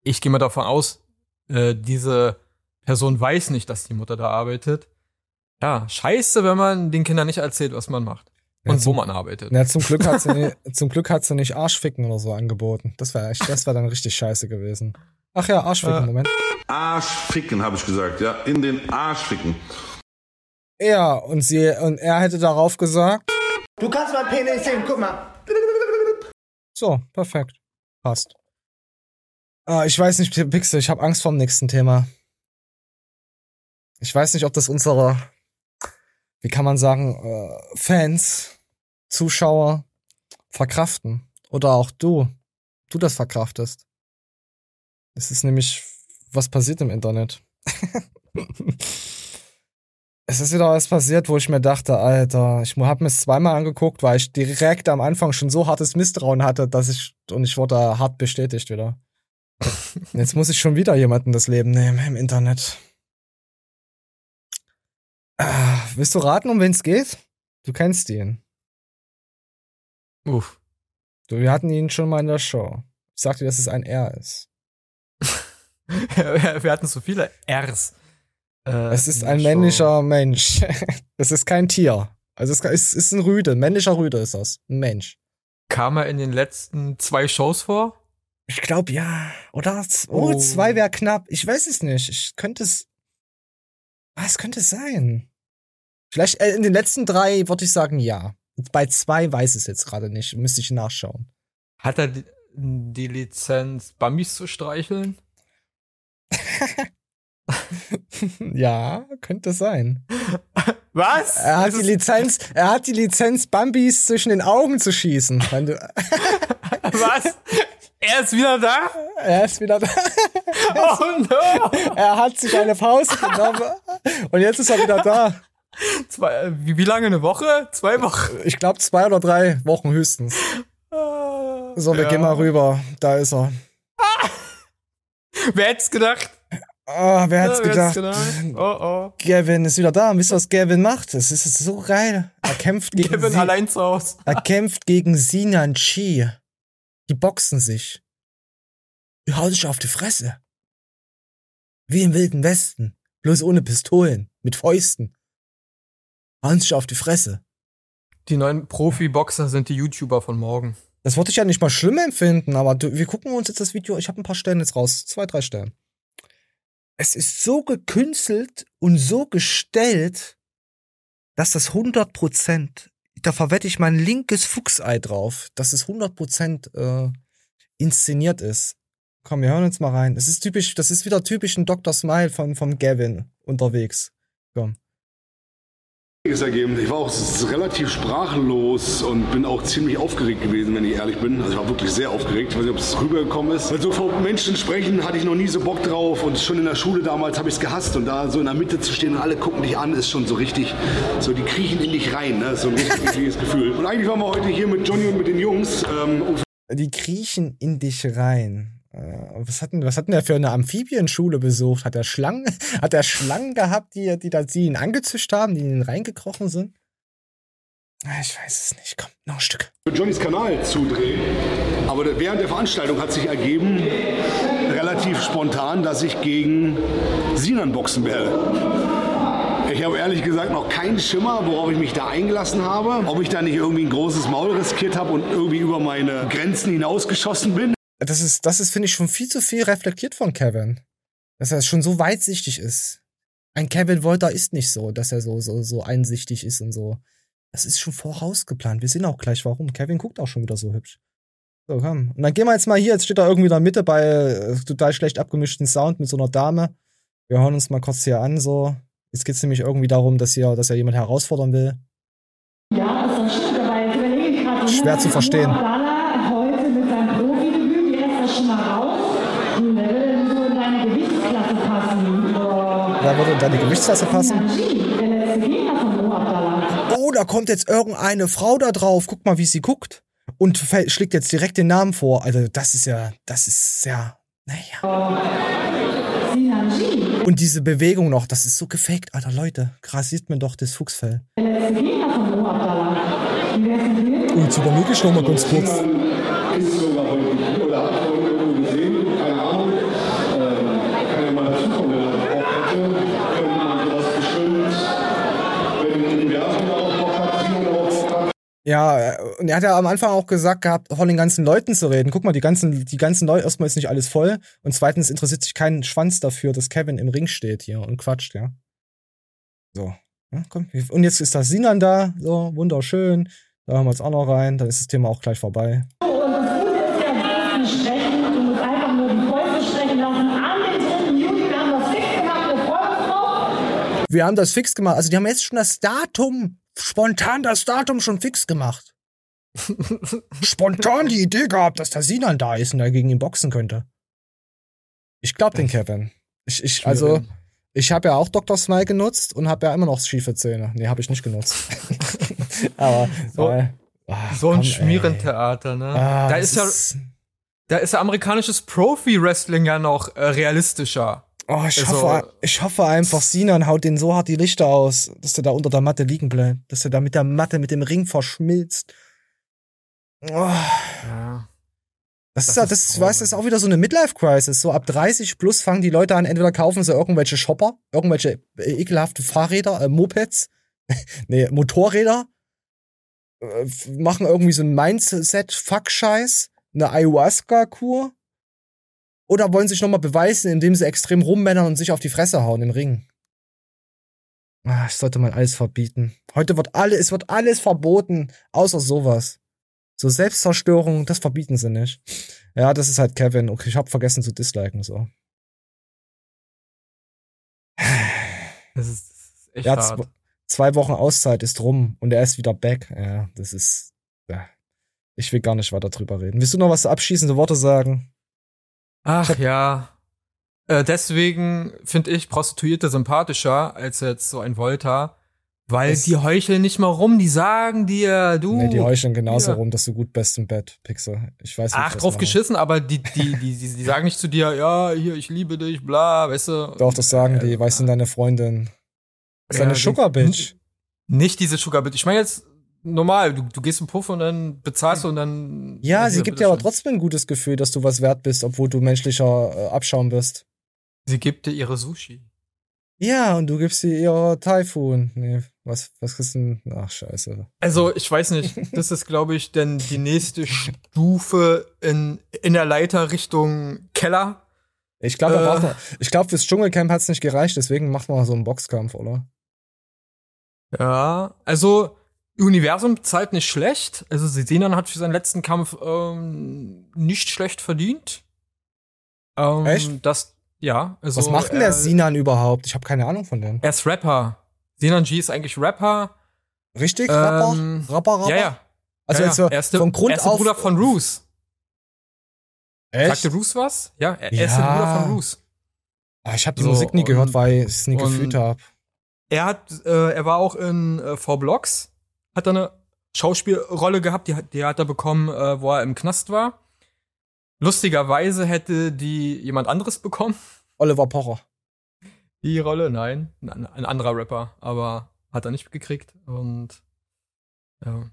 S2: Ich gehe mal davon aus, äh, diese Person weiß nicht, dass die Mutter da arbeitet. Ja, scheiße, wenn man den Kindern nicht erzählt, was man macht.
S1: Ja,
S2: Und wo man arbeitet.
S1: Ja, zum Glück hat sie, *laughs* zum Glück hat sie nicht Arschficken oder so angeboten. Das wäre echt, das wäre dann richtig scheiße gewesen. Ach ja, Arschficken,
S2: Äh.
S1: Moment.
S9: Arschficken, habe ich gesagt, ja. In den Arsch ficken.
S1: Ja, und sie, und er hätte darauf gesagt,
S5: Du kannst mein Penis sehen, guck mal.
S1: so, perfekt. Passt. Ah, ich weiß nicht, Pixel, ich habe Angst vor dem nächsten Thema. Ich weiß nicht, ob das unsere, wie kann man sagen, äh, Fans, Zuschauer verkraften. Oder auch du, du das verkraftest. Es ist nämlich, was passiert im Internet. *laughs* es ist wieder was passiert, wo ich mir dachte, Alter, ich habe mir es zweimal angeguckt, weil ich direkt am Anfang schon so hartes Misstrauen hatte, dass ich, und ich wurde hart bestätigt wieder. Jetzt muss ich schon wieder jemanden das Leben nehmen im Internet. Ah, willst du raten, um wen es geht? Du kennst ihn.
S2: Uff.
S1: Du, wir hatten ihn schon mal in der Show. Ich sagte, dass es ein R ist. *laughs*
S2: Wir hatten so viele Rs. Äh,
S1: Es ist
S2: in
S1: ein
S2: Show.
S1: männlicher Mensch. *laughs* Es ist kein Tier. Also es ist, ist ein Rüde, ein männlicher Rüde ist das. Ein Mensch.
S2: Kam er in den letzten zwei Shows vor?
S1: Ich glaube ja. Oder oh,
S2: Oh.
S1: zwei wäre knapp. Ich weiß es nicht. Ich könnte es. Was könnte es sein? Vielleicht äh, in den letzten drei würde ich sagen ja. Bei zwei weiß ich es jetzt gerade nicht. Müsste ich nachschauen.
S2: Hat er die, Lizenz, Bambis zu streicheln? *laughs*
S1: ja, könnte sein.
S2: Was?
S1: Er hat die Lizenz, er hat die Lizenz, Bambis zwischen den Augen zu schießen. *laughs*
S2: Was? Er ist wieder da? *laughs*
S1: er ist wieder da.
S2: Oh no!
S1: Er hat sich eine Pause genommen und jetzt ist er wieder da.
S2: Zwei, äh, wie, wie lange? Eine Woche? Zwei Wochen?
S1: Ich glaube zwei oder drei Wochen höchstens. So, wir
S2: Ja.
S1: gehen mal rüber. Da ist er.
S2: Wer hätte gedacht?
S1: Ah, wer hat's
S2: Ja, wer
S1: gedacht?
S2: gedacht? Oh oh.
S1: Gavin ist wieder da. Und wisst ihr, was Gavin macht? Das ist so geil. Er kämpft gegen,
S2: Kevin
S1: Sie
S2: allein zu Hause.
S1: er kämpft gegen Sinan Chi. Die boxen sich. Die hauen sich auf die Fresse. Wie im Wilden Westen. Bloß ohne Pistolen. Mit Fäusten. Hauen sich auf die Fresse.
S2: Die neuen Profi-Boxer sind die YouTuber von morgen.
S1: Das wollte ich ja nicht mal schlimm empfinden, aber du, wir gucken uns jetzt das Video. Ich habe ein paar Stellen jetzt raus. Zwei, drei Stellen. Es ist so gekünstelt und so gestellt, dass das 100%, da verwette ich mein linkes Fuchsei drauf, dass es 100% äh, inszeniert ist. Komm, wir hören uns mal rein. Es ist typisch, das ist wieder typisch ein Dr. Smile von, vom Gavin unterwegs. Komm.
S9: Ergeben. Ich war auch relativ sprachlos und bin auch ziemlich aufgeregt gewesen, wenn ich ehrlich bin. Also ich war wirklich sehr aufgeregt. Ich weiß nicht, ob es rübergekommen ist. Also vor Menschen sprechen hatte ich noch nie so Bock drauf und schon in der Schule damals habe ich es gehasst und da so in der Mitte zu stehen und alle gucken dich an, ist schon so richtig, so die kriechen in dich rein. Ne? So ein richtig *laughs* ekliges Gefühl. Und eigentlich waren wir heute hier mit Johnny und mit den Jungs, ähm, um
S1: Die kriechen in dich rein. Äh, Was hat denn, was hat denn der für eine Amphibienschule besucht? Hat er Schlangen, *laughs* hat er Schlangen gehabt, die, die da sie ihn angezischt haben, die in ihn reingekrochen sind? Ah, Ich weiß es nicht. Komm, noch ein Stück.
S9: Johnnys Kanal zudrehen. Aber während der Veranstaltung hat sich ergeben, relativ spontan, dass ich gegen Sinan boxen werde. Ich habe ehrlich gesagt noch keinen Schimmer, worauf ich mich da eingelassen habe. Ob ich da nicht irgendwie ein großes Maul riskiert habe und irgendwie über meine Grenzen hinausgeschossen bin.
S1: Das ist, das ist, finde ich, schon viel zu viel reflektiert von Kevin. Dass er schon so weitsichtig ist. Ein Kevin Wolter ist nicht so, dass er so, so, so einsichtig ist und so. Das ist schon vorausgeplant. Wir sehen auch gleich warum. Kevin guckt auch schon wieder so hübsch. So, komm. Und dann gehen wir jetzt mal hier. Jetzt steht er irgendwie in der Mitte bei äh, total schlecht abgemischten Sound mit so einer Dame. Wir hören uns mal kurz hier an, so. Jetzt geht's nämlich irgendwie darum, dass hier, dass er jemand herausfordern will.
S10: Ja, ist das stimmt, aber jetzt überlege ich gerade.
S1: Schwer zu verstehen. Wer würde in deine Gewichtsklasse passen? Oh, da kommt jetzt irgendeine Frau da drauf. Guck mal, wie sie guckt. Und schlägt jetzt direkt den Namen vor. Also, das ist ja, das ist ja, naja. Und diese Bewegung noch, das ist so gefaked, Alter, Leute. Grasiert mir doch das Fuchsfell. Und zu der Mikisch noch mal ganz kurz.
S9: Ist sogar heute oder hat vorhin irgendwo gesehen, keine Ahnung. Ähm, kann ja mal dazukommen, wenn er Bock hätte, könnte man sowas bestimmt, wenn ein Universum darauf Bock hat, Simon darauf Bock hat.
S1: Ja, und er hat ja am Anfang auch gesagt gehabt, von den ganzen Leuten zu reden. Guck mal, die ganzen, die ganzen Leute, erstmal ist nicht alles voll. Und zweitens interessiert sich kein Schwanz dafür, dass Kevin im Ring steht hier und quatscht, ja. So. Ja, komm. Und jetzt ist das Sinan da, so, wunderschön. Da hören wir uns auch noch rein, dann ist das Thema auch gleich vorbei.
S10: Und das Gute ist ja, du musst nicht sprechen, du musst einfach nur die Fäuste sprechen lassen. Am den 3. Juli, wir haben das fix gemacht, wir freuen uns drauf.
S1: Wir haben das fix gemacht. Also die haben jetzt schon das Datum, spontan das Datum schon fix gemacht. *laughs* spontan die Idee gehabt, dass der Sinan da ist und er gegen ihn boxen könnte. Ich glaube den Kevin. Ich, ich, also, ich habe ja auch Dr. Smile genutzt und habe ja immer noch schiefe Zähne. Nee, habe ich nicht genutzt. *laughs* Aber
S2: So-
S1: äh,
S2: So ein. Schmierentheater, ne?
S1: Ah,
S2: da ist ja, da ist ja amerikanisches Profi-Wrestling ja noch äh, realistischer.
S1: Oh, ich,
S2: Also-
S1: hoffe, ich hoffe einfach, Sinan haut den so hart die Lichter aus, dass der da unter der Matte liegen bleibt. Dass er da mit der Matte, mit dem Ring verschmilzt. Oh,
S2: Ja.
S1: das,
S2: Das
S1: ist das, weißt, das ist auch wieder so eine Midlife-Crisis. So ab 30 plus fangen die Leute an, entweder kaufen sie irgendwelche Shopper, irgendwelche äh, ekelhafte Fahrräder, äh, Mopeds, *laughs* nee, Motorräder, äh, machen irgendwie so ein Mindset-Fuck-Scheiß, eine Ayahuasca-Kur. Oder wollen sich nochmal beweisen, indem sie extrem rummännern und sich auf die Fresse hauen im Ring. Ah, das sollte man alles verbieten. Heute wird alles, es wird alles verboten, außer sowas. So Selbstzerstörung, das verbieten sie nicht. Ja, das ist halt Kevin. Okay, ich hab vergessen zu disliken, so.
S2: Das ist, das ist echt
S1: Ja,
S2: hart.
S1: zw- zwei Wochen Auszeit ist rum und er ist wieder back. Ja, das ist, ja. Ich will gar nicht weiter drüber reden. Willst du noch was abschließende Worte sagen?
S2: Ach ja. Äh, deswegen finde ich Prostituierte sympathischer als jetzt so ein Volta, weil
S1: Es-
S2: die heucheln nicht mal rum, die sagen dir, du.
S1: nee, die heucheln genauso
S2: hier.
S1: rum, dass du gut bist im Bett, Pixel. Ich weiß nicht.
S2: Ach, drauf
S1: machen.
S2: geschissen, aber die, die, die, die, die sagen nicht zu dir, ja, hier, ich liebe dich, bla, weißt du.
S1: Doch, das sagen die. Weißt du, deine Freundin. Das ist
S2: Ja,
S1: eine Sugar Bitch.
S2: Nicht diese Sugar Bitch. Ich meine jetzt normal, du, du gehst im Puff und dann bezahlst du und dann.
S1: Ja, sie gibt dir aber trotzdem ein gutes Gefühl, dass du was wert bist, obwohl du menschlicher äh, Abschaum bist.
S2: Sie gibt dir ihre Sushi.
S1: Ja, und du gibst ihr ihr Typhoon. Nee, was, was ist denn? Ach, scheiße.
S2: Also, ich weiß nicht, das ist, glaube ich, denn die nächste Stufe in, in der Leiter Richtung Keller.
S1: Ich glaube,
S2: Äh.
S1: äh, ich glaube, fürs Dschungelcamp hat's nicht gereicht, deswegen macht man so einen Boxkampf, oder?
S2: Ja, also Universum zahlt nicht schlecht. Also Sinan hat für seinen letzten Kampf ähm, nicht schlecht verdient. Ähm,
S1: Echt?
S2: Das, ja. Also,
S1: Was macht denn
S2: er,
S1: der Sinan überhaupt? Ich habe keine Ahnung von dem.
S2: Er ist Rapper. Sinan G ist eigentlich Rapper.
S1: Richtig? Rapper?
S2: Ähm,
S1: Rapper, Rapper?
S2: Ja, ja.
S1: Also
S2: ja,
S1: jetzt
S2: ja. er ist der,
S1: von Grund
S2: er ist der
S1: auf.
S2: Bruder von Roos.
S1: Echt?
S2: Sagte Roos was? Ja, er, er ist der
S1: Ja.
S2: Bruder von Roos.
S1: Ah, ich habe die
S2: So,
S1: Musik nie gehört, weil ich es nie gefühlt habe.
S2: Er hat, äh, er war auch in äh, V-Blocks. Hat da eine Schauspielrolle gehabt, die, hat- die hat er bekommen, äh, wo er im Knast war. Lustigerweise hätte die jemand anderes bekommen. *laughs*
S1: Oliver Pocher.
S2: Die Rolle, nein, ein, ein anderer Rapper, aber hat er nicht gekriegt und ja.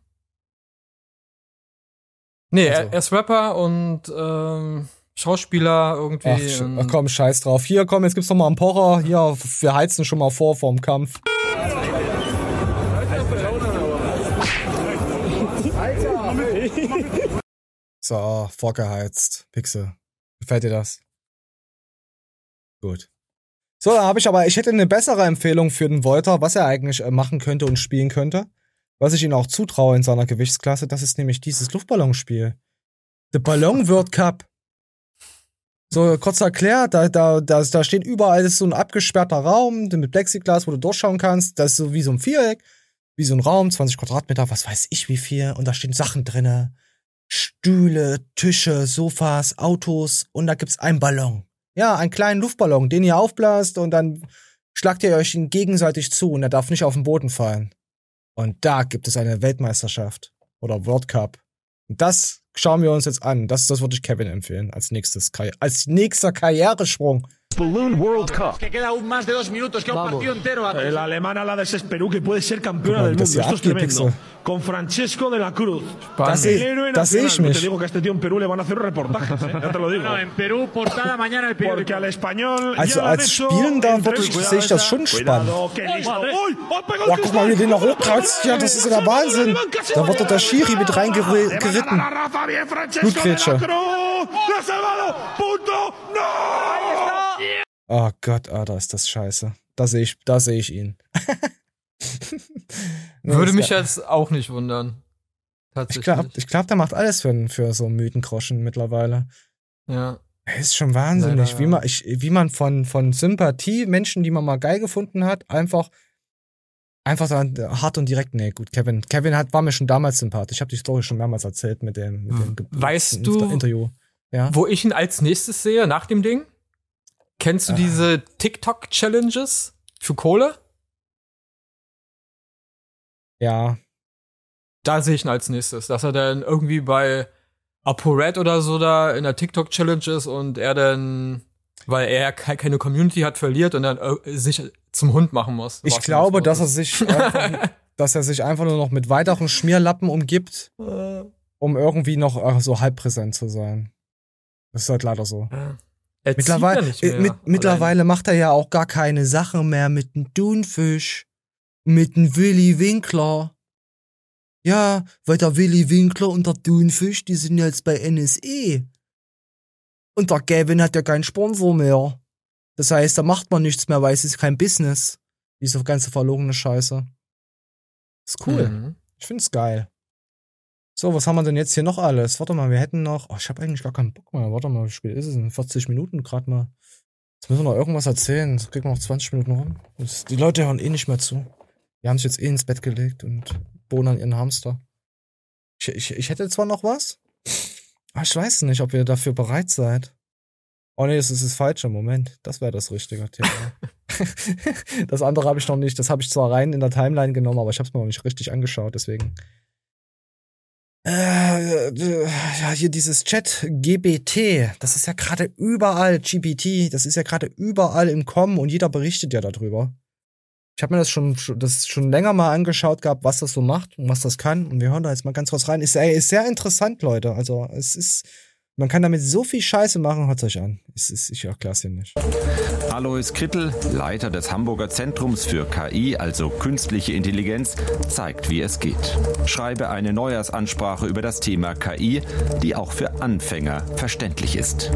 S2: Nee,
S1: Also.
S2: er, er ist Rapper und ähm, Schauspieler irgendwie.
S1: Ach, sch- ach komm, scheiß drauf. Hier, komm, jetzt gibt's noch mal einen Pocher. Hier, wir heizen schon mal vor vorm Kampf. So, vorgeheizt. Pixel. Gefällt dir das? Gut. So, da habe ich aber, ich hätte eine bessere Empfehlung für den Wolter, was er eigentlich äh, machen könnte und spielen könnte. Was ich ihm auch zutraue in seiner Gewichtsklasse, das ist nämlich dieses Luftballonspiel. The Ballon World Cup. So, kurz erklärt, da, da, da, da steht überall ist so ein abgesperrter Raum mit Plexiglas, wo du durchschauen kannst. Das ist so wie so ein Viereck, wie so ein Raum, 20 Quadratmeter, was weiß ich wie viel. Und da stehen Sachen drinne. Stühle, Tische, Sofas, Autos und da gibt's einen Ballon. Ja, einen kleinen Luftballon, den ihr aufblasst und dann schlagt ihr euch ihn gegenseitig zu und er darf nicht auf den Boden fallen. Und da gibt es eine Weltmeisterschaft oder World Cup. Und das schauen wir uns jetzt an. Das, das würde ich Kevin empfehlen als nächstes, als nächster Karrieresprung.
S11: Balloon World Cup.
S5: Que queda aún más de dos minutos, queda un partido entero. a-
S11: La alemana la desesperó que puede ser campeona del
S1: das
S11: mundo. Esto es tremendo. Con Francesco de la Cruz.
S1: Das
S11: El héroe nacional.
S1: mich.
S11: Te digo que a este tío en Perú le van a hacer reportajes, ¿eh? ya te lo digo.
S5: No, en Perú, portada mañana el periódico.
S11: Porque al español.
S1: Also
S11: han
S1: als
S11: hecho
S1: Spielender
S11: entre-
S1: würde ich-
S11: Cuidado
S1: sehe ich das schon spannend.
S11: listo. Uy, oh,
S1: Boah, guck mal, wie den noch hochkratzt. Ja, das ist ja der Wahnsinn. Da wird doch der Schiri mit reingeritten. Blutgrätsche.
S11: Cruz. ¡Lo ha salvado!
S1: Oh Gott, Alter, ist das scheiße. Da sehe ich, da sehe ich ihn. Nee, *laughs*
S2: Würde mich jetzt auch nicht wundern.
S1: Ich
S2: Tatsächlich.
S1: glaube, ich glaub, der macht alles für, für so Mythengroschen mittlerweile.
S2: ja.
S1: Er ist schon wahnsinnig,
S2: Leider,
S1: wie man, ich, wie man von, von Sympathie, Menschen, die man mal geil gefunden hat, einfach, einfach dann hart und direkt, nee, gut, Kevin, Kevin hat, war mir schon damals sympathisch. Ich habe die Story schon mehrmals erzählt mit dem, mit dem Ge-
S2: Weißt du-
S1: Interview. Ja.
S2: Wo ich ihn als nächstes sehe, nach dem Ding? Kennst du
S1: Ah.
S2: diese TikTok-Challenges für Kohle?
S1: Ja,
S2: Da sehe ich ihn als nächstes, dass er dann irgendwie bei ApoRed oder so da in der TikTok-Challenge ist und er dann, weil er ke- keine Community hat, verliert und dann äh, sich zum Hund machen muss.
S1: ich glaube,
S2: das
S1: dass er sich, einfach, *laughs* dass er sich einfach nur noch mit weiteren Schmierlappen umgibt, um irgendwie noch äh, so halb präsent zu sein. Das ist halt leider so.
S2: Er
S1: Mittlerweile, äh, mit, mittlerweile macht er ja auch gar keine Sache mehr mit dem Thunfisch, mit dem Willy Winkler. Ja, weil der Willy Winkler und der Thunfisch, die sind jetzt bei NSE. Und der Gavin hat ja keinen Sponsor mehr. Das heißt, da macht man nichts mehr, weil es ist kein Business. Diese ganze verlogene Scheiße. Ist cool.
S2: Mhm.
S1: Ich find's geil. So, was haben wir denn jetzt hier noch alles? Warte mal, wir hätten noch. Oh, ich habe eigentlich gar keinen Bock mehr. Warte mal, wie spät ist es? denn? 40 Minuten gerade mal. Jetzt müssen wir noch irgendwas erzählen. Jetzt kriegen wir noch 20 Minuten rum. Das, die Leute hören eh nicht mehr zu. Die haben sich jetzt eh ins Bett gelegt und bohnen ihren Hamster. Ich, ich, ich hätte zwar noch was, aber ich weiß nicht, ob ihr dafür bereit seid. Oh nee, das ist das falsche. Moment, das wäre das richtige Thema. *laughs* das andere habe ich noch nicht. Das habe ich zwar rein in der Timeline genommen, aber ich habe es mir noch nicht richtig angeschaut. Deswegen äh, ja, hier dieses Chat GBT, das ist ja gerade überall, GPT, das ist ja gerade überall im Kommen und jeder berichtet ja darüber. Ich habe mir das schon, das schon länger mal angeschaut gehabt, was das so macht und was das kann. Und wir hören da jetzt mal ganz kurz rein. Ist, ey, ist sehr interessant, Leute. Also es ist, man kann damit so viel Scheiße machen, hört euch an. Es ist, ich erklär's hier nicht.
S12: Alois Krittel, Leiter des Hamburger Zentrums für KI, also künstliche Intelligenz, zeigt, wie es geht. Schreibe eine Neujahrsansprache über das Thema KI, die auch für Anfänger verständlich ist.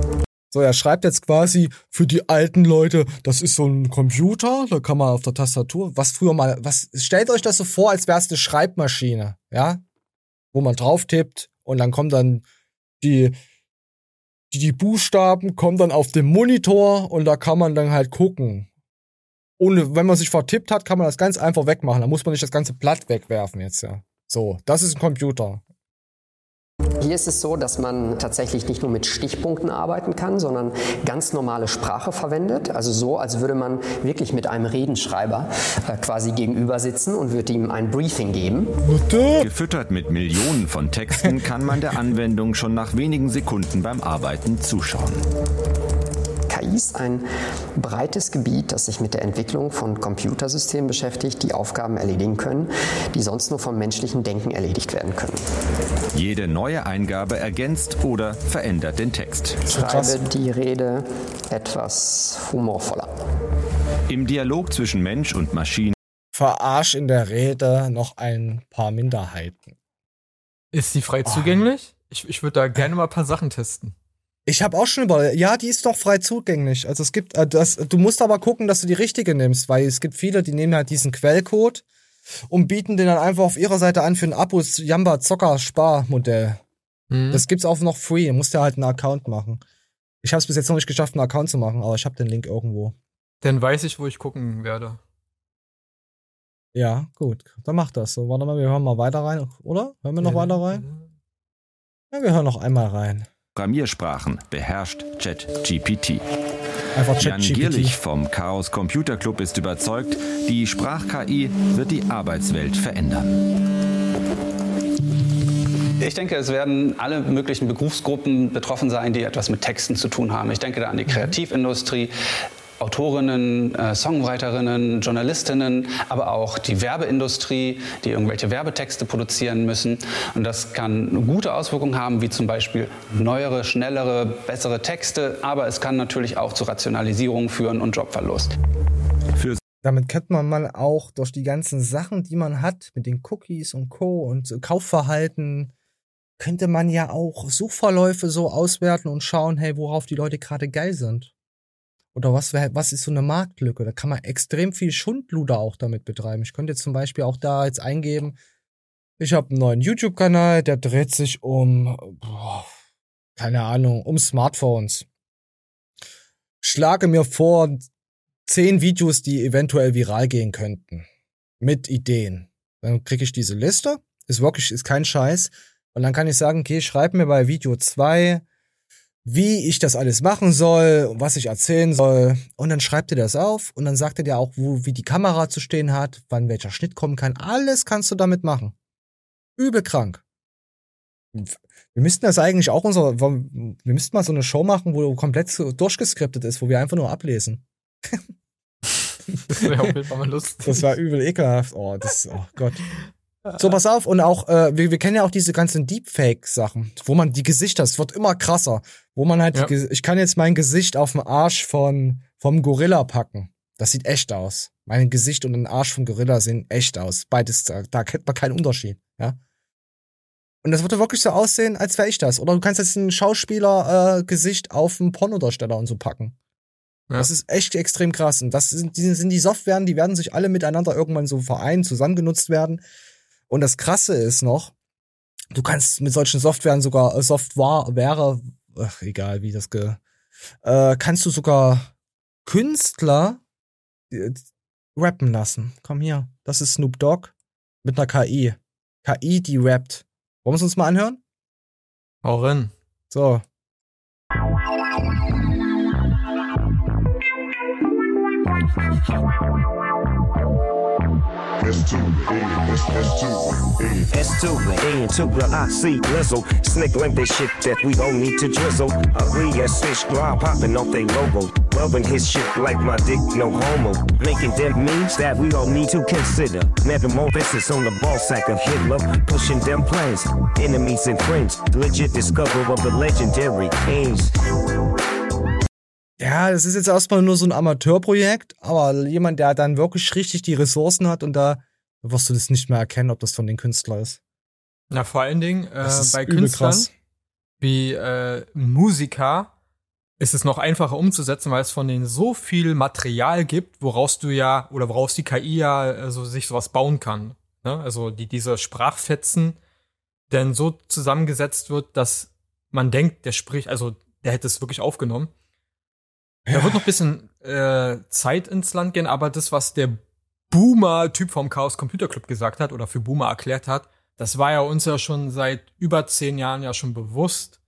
S1: So, er schreibt jetzt quasi für die alten Leute, das ist so ein Computer, da kann man auf der Tastatur, was früher mal, was, stellt euch das so vor, als wäre es eine Schreibmaschine, ja? Wo man drauf tippt und dann kommen dann die, die, Buchstaben kommen dann auf den Monitor und da kann man dann halt gucken. Ohne, wenn man sich vertippt hat, kann man das ganz einfach wegmachen. Da muss man nicht das ganze Blatt wegwerfen jetzt, ja. So, das ist ein Computer.
S13: Hier ist es so, dass man tatsächlich nicht nur mit Stichpunkten arbeiten kann, sondern ganz normale Sprache verwendet. Also so, als würde man wirklich mit einem Redenschreiber äh, quasi gegenüber sitzen und würde ihm ein Briefing geben.
S12: Gefüttert mit Millionen von Texten kann man der Anwendung schon nach wenigen Sekunden beim Arbeiten zuschauen.
S13: KI ist ein breites Gebiet, das sich mit der Entwicklung von Computersystemen beschäftigt, die Aufgaben erledigen können, die sonst nur vom menschlichen Denken erledigt werden können.
S12: Jede neue Eingabe ergänzt oder verändert den Text.
S13: Schreibe die Rede etwas humorvoller.
S12: Im Dialog zwischen Mensch und Maschine
S1: Verarsch in der Rede noch ein paar Minderheiten.
S2: Ist die frei zugänglich? Ich, ich würde da gerne mal ein paar Sachen testen.
S1: Ich habe auch schon über. Ja, die ist doch frei zugänglich. Also es gibt äh, das. Du musst aber gucken, dass du die richtige nimmst, weil es gibt viele, die nehmen halt diesen Quellcode und bieten den dann einfach auf ihrer Seite an für ein Abo Jamba Zocker Spar Modell.
S2: Mhm.
S1: Das gibt's auch noch free. Du musst ja halt einen Account machen. Ich habe es bis jetzt noch nicht geschafft, einen Account zu machen, aber ich habe den Link irgendwo.
S2: Dann weiß ich, wo ich gucken werde.
S1: Ja, gut. Dann mach das so. Warte mal, wir hören mal weiter rein, oder? Hören wir noch
S2: Ja,
S1: weiter rein? Ja, wir hören noch einmal rein.
S12: Programmiersprachen beherrscht ChatGPT. Jan. Gierlich vom Chaos Computer Club ist überzeugt, die Sprach-KI wird die Arbeitswelt verändern.
S14: Ich denke, es werden alle möglichen Berufsgruppen betroffen sein, die etwas mit Texten zu tun haben. Ich denke da an die Kreativindustrie, Autorinnen, äh, Songwriterinnen, Journalistinnen, aber auch die Werbeindustrie, die irgendwelche Werbetexte produzieren müssen. Und das kann gute Auswirkungen haben, wie zum Beispiel neuere, schnellere, bessere Texte, aber es kann natürlich auch zu Rationalisierung führen und Jobverlust.
S1: Damit könnte man mal auch durch die ganzen Sachen, die man hat, mit den Cookies und Co. und Kaufverhalten, könnte man ja auch Suchverläufe so auswerten und schauen, hey, worauf die Leute gerade geil sind. Oder was, was ist so eine Marktlücke? Da kann man extrem viel Schundluder auch damit betreiben. Ich könnte jetzt zum Beispiel auch da jetzt eingeben, ich habe einen neuen YouTube-Kanal, der dreht sich um, boah, keine Ahnung, um Smartphones. Schlage mir vor, zehn Videos, die eventuell viral gehen könnten. Mit Ideen. Dann kriege ich diese Liste. Ist wirklich, ist kein Scheiß. Und dann kann ich sagen, okay, schreib mir bei Video 2, wie ich das alles machen soll, was ich erzählen soll. Und dann schreibt er das auf und dann sagt er dir auch, wo, wie die Kamera zu stehen hat, wann welcher Schnitt kommen kann. Alles kannst du damit machen. Übel krank. Wir müssten das eigentlich auch unser, wir müssten mal so eine Show machen, wo komplett durchgeskriptet ist, wo wir einfach nur ablesen. *laughs*
S2: Das wäre auf jeden Fall mal lustig.
S1: Das war übel ekelhaft. Oh, das, oh Gott. So, pass auf. Und auch, äh, wir, wir kennen ja auch diese ganzen Deepfake-Sachen, wo man die Gesichter, es wird immer krasser, wo man halt,
S2: Ja.
S1: die, ich kann jetzt mein Gesicht auf den Arsch von, vom Gorilla packen. Das sieht echt aus. Mein Gesicht und den Arsch vom Gorilla sehen echt aus. Beides, da, da kennt man keinen Unterschied, ja. Und das würde wirklich so aussehen, als wäre ich das. Oder du kannst jetzt ein Schauspieler-Gesicht äh, Gesicht auf einen Pornodarsteller und so packen.
S2: Ja.
S1: Das ist echt extrem krass. Und das sind, die sind die Softwaren, die werden sich alle miteinander irgendwann so vereinen, zusammengenutzt werden. Und das Krasse ist noch, du kannst mit solchen Softwaren sogar, äh, Software wäre, ach, egal wie das ge, äh, kannst du sogar Künstler äh, rappen lassen. Komm hier, das ist Snoop Dogg mit einer KI. KI, die rappt. Wollen wir es uns mal anhören?
S2: Hau rein.
S1: So.
S15: S2, A and 2, well, I see Blizzle. Slick limp this shit that we don't need to drizzle. Agree as fish glob popping off they logo. Loving his shit like my dick, no homo. Making them memes that we all need to consider. Metamorphosis on the ball sack of Hitler. Pushing them plans, enemies and friends. Legit discover of the legendary kings.
S1: Ja, das ist jetzt erstmal nur so ein Amateurprojekt, aber jemand, der dann wirklich richtig die Ressourcen hat und da wirst du das nicht mehr erkennen, ob das von den Künstlern ist.
S2: Na, vor allen Dingen äh, bei Künstlern
S1: krass.
S2: wie äh, Musiker ist es noch einfacher umzusetzen, weil es von denen so viel Material gibt, woraus du ja oder woraus die KI ja also sich sowas bauen kann. Ne? Also die diese Sprachfetzen denn so zusammengesetzt wird, dass man denkt, der spricht, also der hätte es wirklich aufgenommen. Da wird noch ein bisschen äh, Zeit ins Land gehen, aber das, was der Boomer-Typ vom Chaos Computer Club gesagt hat oder für Boomer erklärt hat, das war ja uns ja schon seit über zehn Jahren ja schon bewusst,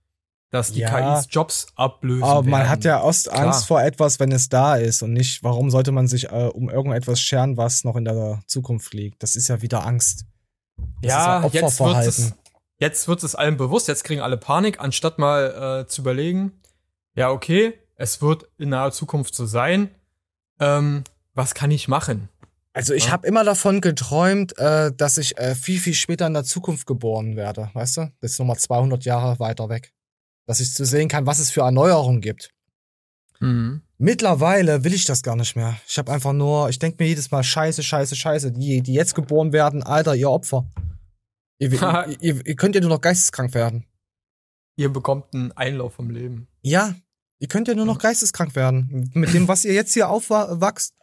S2: dass die
S1: Ja.
S2: KIs Jobs ablösen
S1: Aber man
S2: werden.
S1: hat ja oft
S2: Klar.
S1: Angst vor etwas, wenn es da ist und nicht, warum sollte man sich äh, um irgendetwas scheren, was noch in der Zukunft liegt? Das ist ja wieder Angst. Das
S2: ja,
S1: ja
S2: jetzt wird es,
S1: Opferverhalten.
S2: jetzt wird es allen bewusst, jetzt kriegen alle Panik, anstatt mal äh, zu überlegen, ja, okay, es wird in naher Zukunft so sein. Ähm, was kann ich machen?
S1: Also ich
S2: Ja.
S1: habe immer davon geträumt, äh, dass ich äh, viel, viel später in der Zukunft geboren werde, weißt du? Das ist nochmal 200 Jahre weiter weg. Dass ich zu sehen kann, was es für Erneuerungen gibt.
S2: Mhm.
S1: Mittlerweile will ich das gar nicht mehr. Ich habe einfach nur, ich denke mir jedes Mal, scheiße, scheiße, scheiße, die, die jetzt geboren werden, Alter, ihr Opfer. Ihr, ihr, *laughs* ihr, ihr könnt ja nur noch geisteskrank werden.
S2: Ihr bekommt einen Einlauf vom Leben.
S1: Ja, ihr könnt ja nur noch geisteskrank werden. Mit dem, was ihr jetzt hier aufwachst.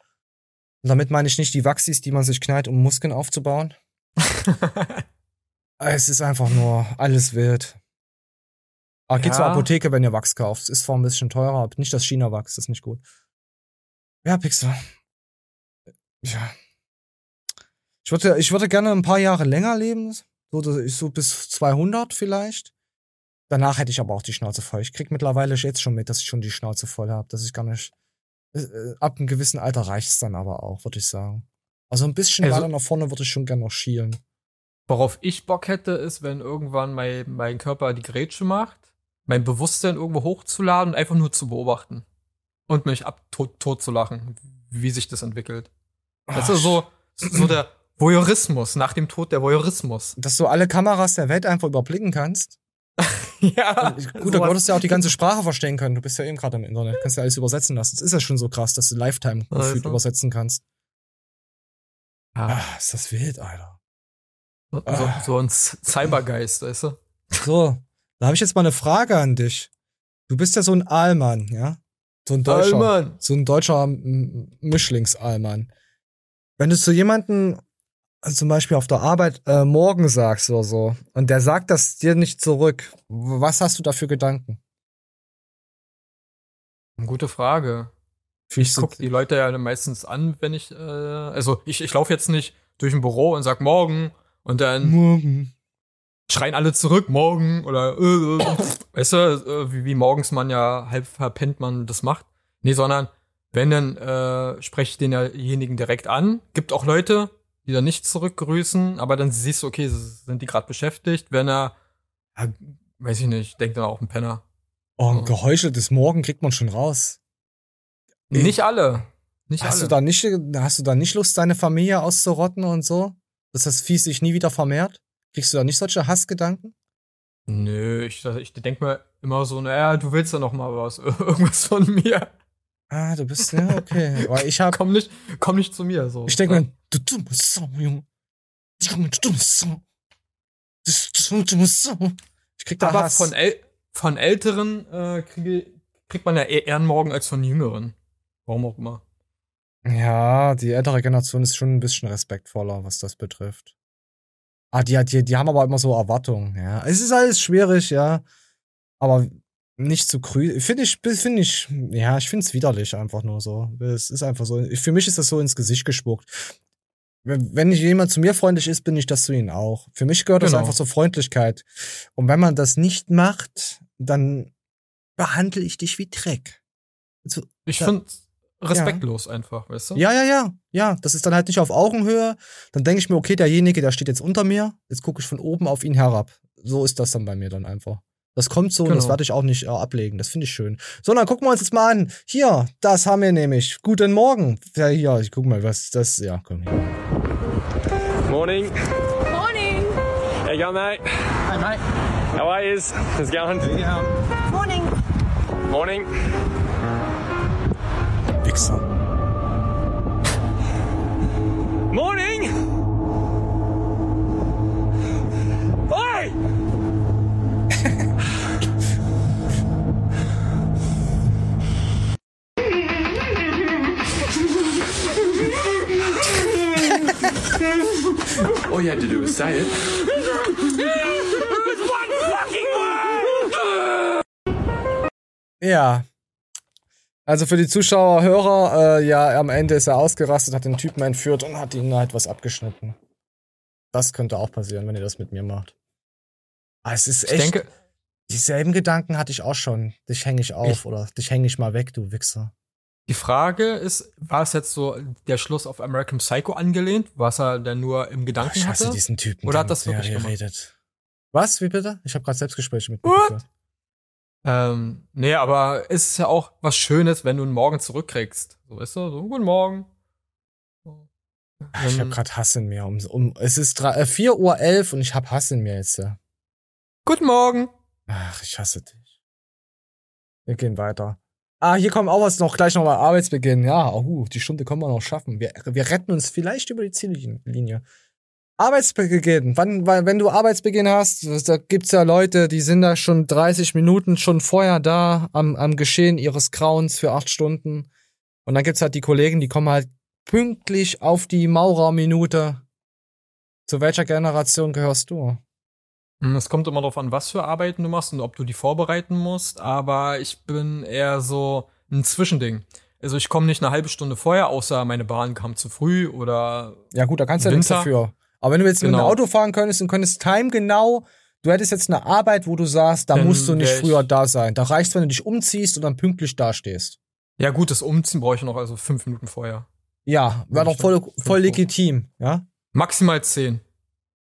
S1: Und damit meine ich nicht die Wachsis, die man sich knallt, um Muskeln aufzubauen. *laughs* es ist einfach nur alles wild. Aber geht
S2: Ja.
S1: zur Apotheke, wenn ihr Wachs kauft. Ist zwar ein bisschen teurer, aber nicht das China-Wachs, das ist nicht gut. Ja, Pixel. Ja. Ich würde, ich würde gerne ein paar Jahre länger leben. So, so bis 200 vielleicht. Danach hätte ich aber auch die Schnauze voll. Ich krieg mittlerweile jetzt schon mit, dass ich schon die Schnauze voll habe, dass ich gar nicht. äh, äh, Ab einem gewissen Alter reicht's dann aber auch, würde ich sagen. Also ein bisschen
S2: Also-
S1: weiter nach vorne würde ich schon gerne noch schielen.
S2: Worauf ich Bock hätte, ist, wenn irgendwann mein, mein Körper die Grätsche macht, mein Bewusstsein irgendwo hochzuladen und einfach nur zu beobachten. Und mich ab tot, tot zu lachen, wie sich das entwickelt. Das ist so, so der Voyeurismus, nach dem Tod der Voyeurismus.
S1: Dass du alle Kameras der Welt einfach überblicken kannst. *laughs*
S2: ja.
S1: Gut, du
S2: sowas-
S1: würdest ja auch die ganze Sprache verstehen können. Du bist ja eben gerade im Internet. Kannst ja alles übersetzen lassen. Das ist ja schon so krass, dass du Lifetime gefühlt
S2: Also.
S1: übersetzen kannst. Ah, ist das wild, Alter.
S2: So, so ein Z- Cybergeist, weißt du?
S1: So, da habe ich jetzt mal eine Frage an dich. Du bist ja so ein Aalmann, ja? So ein deutscher,
S2: Aalmann.
S1: so ein deutscher M- Mischlings-Aalmann. Wenn du zu jemandem äh, zum Beispiel auf der Arbeit äh, morgen sagst oder so und der sagt das dir nicht zurück, was hast du da für Gedanken?
S2: Gute Frage.
S1: Ich
S2: Ich guck die Leute ja meistens an, wenn ich, äh, also ich, ich laufe jetzt nicht durch ein Büro und sag morgen und dann
S1: Morgen.
S2: schreien alle zurück, morgen oder äh, äh, weißt du, äh, wie, wie morgens man ja halb verpennt man das macht. Nee, sondern wenn dann äh, spreche ich denjenigen direkt an. Gibt auch Leute, die dann nicht zurückgrüßen, aber dann siehst du, okay, sind die gerade beschäftigt. Wenn er, ja, weiß ich nicht, denkt dann auch ein Penner.
S1: Oh, ein geheucheltes Morgen kriegt man schon raus.
S2: Nicht alle. Nicht
S1: hast
S2: alle.
S1: du da nicht, hast du da nicht Lust, deine Familie auszurotten und so? Dass das Vieh sich nie wieder vermehrt? Kriegst du da nicht solche Hassgedanken?
S2: Nö, ich, ich denke mir immer so, naja, du willst ja noch mal was, *laughs* irgendwas von mir.
S1: Ah, du bist, ja, okay. Weil ich hab, *laughs*
S2: komm nicht, komm nicht zu mir, so.
S1: ich denke mir, du dumme Sau, Junge. Junge, du dumme Sau. Du dumme Sau. Ich krieg da
S2: Aber
S1: Hass.
S2: von, äl von Älteren äh, kriege, kriegt man ja eher eher einen Morgen als von Jüngeren. Warum auch immer.
S1: Ja, die ältere Generation ist schon ein bisschen respektvoller, was das betrifft. Ah, die, die, die haben aber immer so Erwartungen, ja. Es ist alles schwierig, ja. Aber nicht zu grün. Finde ich, finde ich, ja, ich finde es widerlich einfach nur so. Es ist einfach so. Für mich ist das so ins Gesicht gespuckt. Wenn jemand zu mir freundlich ist, bin ich das zu ihnen auch. Für mich gehört das
S2: Genau.
S1: einfach zur Freundlichkeit. Und wenn man das nicht macht, dann behandle ich dich wie Dreck. Also,
S2: Ich finde respektlos einfach, weißt du?
S1: ja, ja, ja. Ja, das ist dann halt nicht auf Augenhöhe. Dann denke ich mir, okay, derjenige, der steht jetzt unter mir. Jetzt gucke ich von oben auf ihn herab. So ist das dann bei mir dann einfach. Das kommt so und das
S2: Genau.
S1: werde ich auch nicht äh, ablegen. Das finde ich schön. So, dann gucken wir uns jetzt mal an. Hier, das haben wir nämlich. Guten Morgen. Ja, hier, ich guck mal, was das. Ja, komm hier.
S16: Morning.
S6: Morning.
S16: How you going, mate? Hey, mate. How are you? How's it going?
S6: Morning.
S16: Morning.
S1: Wichser.
S16: Morning.
S17: All you had to do was say it.
S1: Ja. Also für die Zuschauer, Hörer, äh, ja, am Ende ist er ausgerastet, hat den Typen entführt und hat ihm halt was abgeschnitten. Das könnte auch passieren, wenn ihr das mit mir macht. Aber es ist
S2: Ich
S1: echt.
S2: denke-
S1: dieselben Gedanken hatte ich auch schon. Dich hänge ich auf oder dich hänge ich mal weg, du Wichser.
S2: Die Frage ist, war es jetzt so der Schluss auf American Psycho angelehnt, was er denn nur im Gedanken
S1: Ich hasse
S2: hatte?
S1: diesen Typen.
S2: Oder hat das wirklich
S1: der
S2: gemacht?
S1: redet. Was? Wie bitte? Ich habe gerade Selbstgespräche mit mir
S2: What? Ähm, nee, aber es ist ja auch was Schönes, wenn du einen Morgen zurückkriegst. So, weißt du, so, guten Morgen.
S1: Ich habe gerade Hass in mir. Um, um, es ist drei- äh, 4.11 Uhr und ich habe Hass in mir jetzt. ja.
S2: Guten Morgen.
S1: Ach, ich hasse dich. Wir gehen weiter. Ah, hier kommt auch was noch, gleich nochmal Arbeitsbeginn. Ja, oh, die Stunde können wir noch schaffen. Wir, wir retten uns vielleicht über die Ziellinie. Arbeitsbeginn. Wann, wann, wenn du Arbeitsbeginn hast, da gibt's ja Leute, die sind da schon 30 Minuten schon vorher da am, am Geschehen ihres Grauens für acht Stunden. Und dann gibt's halt die Kollegen, die kommen halt pünktlich auf die Maurerminute. Zu welcher Generation gehörst du?
S2: Hm, Es kommt immer darauf an, was für Arbeiten du machst und ob du die vorbereiten musst, aber ich bin eher so ein Zwischending. Also ich komme nicht eine halbe Stunde vorher, außer meine Bahn kam zu früh oder
S1: Ja gut, da kannst du ja nichts dafür. Aber wenn du jetzt mit
S2: Genau.
S1: einem Auto fahren könntest und könntest time genau, du hättest jetzt eine Arbeit, wo du sagst, da
S2: Dann
S1: musst du nicht früher da sein. Da reicht's, wenn du dich umziehst und dann pünktlich dastehst.
S2: Ja gut, das Umziehen brauche ich noch also fünf Minuten vorher.
S1: Ja, wäre doch voll, voll legitim, ja?
S2: Maximal zehn.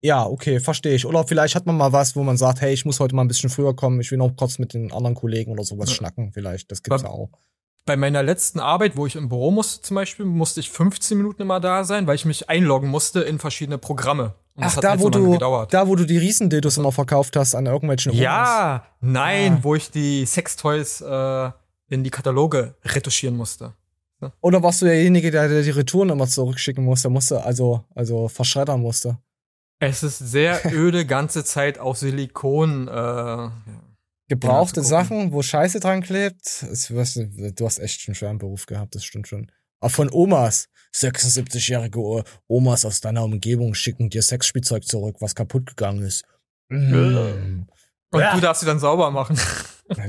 S1: Ja, okay, verstehe ich. Oder vielleicht hat man mal was, wo man sagt, hey, ich muss heute mal ein bisschen früher kommen, ich will noch kurz mit den anderen Kollegen oder sowas
S2: Ja.
S1: schnacken, vielleicht. Das gibt's ja auch.
S2: Bei meiner letzten Arbeit, wo ich im Büro musste zum Beispiel, musste ich 15 Minuten immer da sein, weil ich mich einloggen musste in verschiedene Programme. Und das
S1: Ach,
S2: hat
S1: da,
S2: halt
S1: wo
S2: so lange
S1: du,
S2: gedauert.
S1: da, wo du die Riesendildos immer verkauft hast an irgendwelchen Omas.
S2: Ja, nein,
S1: Ah.
S2: wo ich die Sextoys äh, in die Kataloge retuschieren musste.
S1: Oder warst du derjenige, der, der die Retouren immer zurückschicken musste, musste, also, also verschreddern musste?
S2: Es ist sehr öde, ganze Zeit auf Silikon. Äh,
S1: Gebrauchte. Sachen, wo Scheiße dran klebt. Es- Du hast, du hast echt einen schweren Beruf gehabt, das stimmt schon. Aber von Omas, 76-jährige O- Omas aus deiner Umgebung schicken dir Sexspielzeug zurück, was kaputt gegangen ist. Mm.
S2: Und
S1: Ja.
S2: du darfst sie dann sauber machen. *laughs*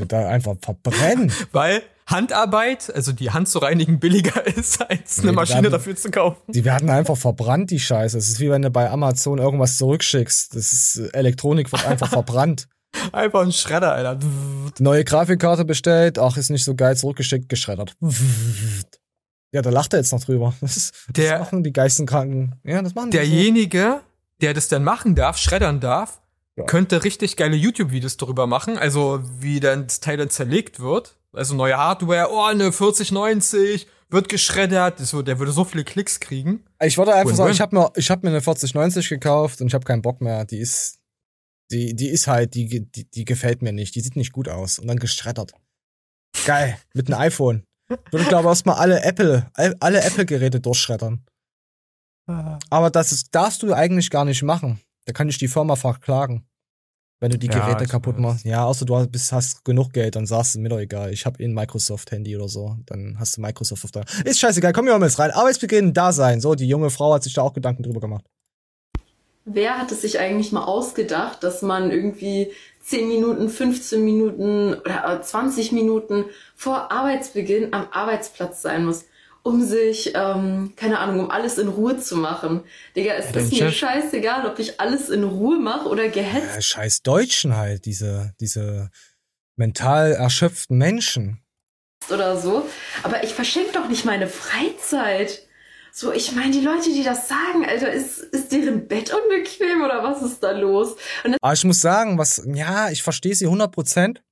S1: Da einfach verbrennen.
S2: Weil Handarbeit, also die Hand zu reinigen, billiger *laughs* ist, als eine
S1: Nee,
S2: Maschine
S1: dann-
S2: dafür zu kaufen.
S1: Die werden einfach verbrannt, die Scheiße. Es ist wie wenn du bei Amazon irgendwas zurückschickst. Das ist, Elektronik wird einfach *laughs* verbrannt.
S2: Einfach ein Schredder, Alter.
S1: Neue Grafikkarte bestellt, ach, ist nicht so geil, zurückgeschickt, geschreddert. Ja, da lacht er jetzt noch drüber. Das, ist, das
S2: Der-
S1: machen die Geisteskranken. Ja, das machen die
S2: Derjenige, der das dann machen darf, schreddern darf, könnte richtig geile YouTube-Videos darüber machen, also wie dann das Teil dann zerlegt wird. Also neue Hardware, oh, eine 4090, wird geschreddert, das, wird- der würde so viele Klicks kriegen.
S1: so. Ich wollte einfach
S2: Win-win.
S1: sagen, ich habe mir, ich hab mir eine 4090 gekauft und ich habe keinen Bock mehr. Die ist, die, die ist halt, die, die, die gefällt mir nicht. Die sieht nicht gut aus. Und dann geschreddert. Geil, mit einem iPhone. Ich würde, glaube ich, erstmal alle Apple, all- alle Apple-Geräte durchschreddern. Aber das ist, darfst du eigentlich gar nicht machen. Da kann ich die Firma verklagen. Wenn du die
S2: Ja,
S1: Geräte kaputt machst. Ja, außer du bist, hast genug Geld, dann sagst du mir doch egal. Ich habe eh ein Microsoft-Handy oder so. Dann hast du Microsoft auf der. Ist scheißegal, komm wir mal jetzt rein. Arbeitsbeginn, da sein. So, die junge Frau hat sich da auch Gedanken drüber gemacht.
S18: Wer hat es sich eigentlich mal ausgedacht, dass man irgendwie 10 Minuten, 15 Minuten oder äh, 20 Minuten vor Arbeitsbeginn am Arbeitsplatz sein muss, um sich, ähm, keine Ahnung, um alles in Ruhe zu machen? Digga, es
S1: dein
S18: ist mir scheißegal, ob ich alles in Ruhe mache oder gehetzt
S1: Äh, scheiß Deutschen halt, diese, diese mental erschöpften Menschen.
S18: oder so. Aber ich verschenke doch nicht meine Freizeit. So, ich meine, die Leute, die das sagen, Alter, ist, ist deren Bett unbequem oder was ist da los?
S1: Aber ich muss sagen, was, ja, ich verstehe sie 100 Prozent.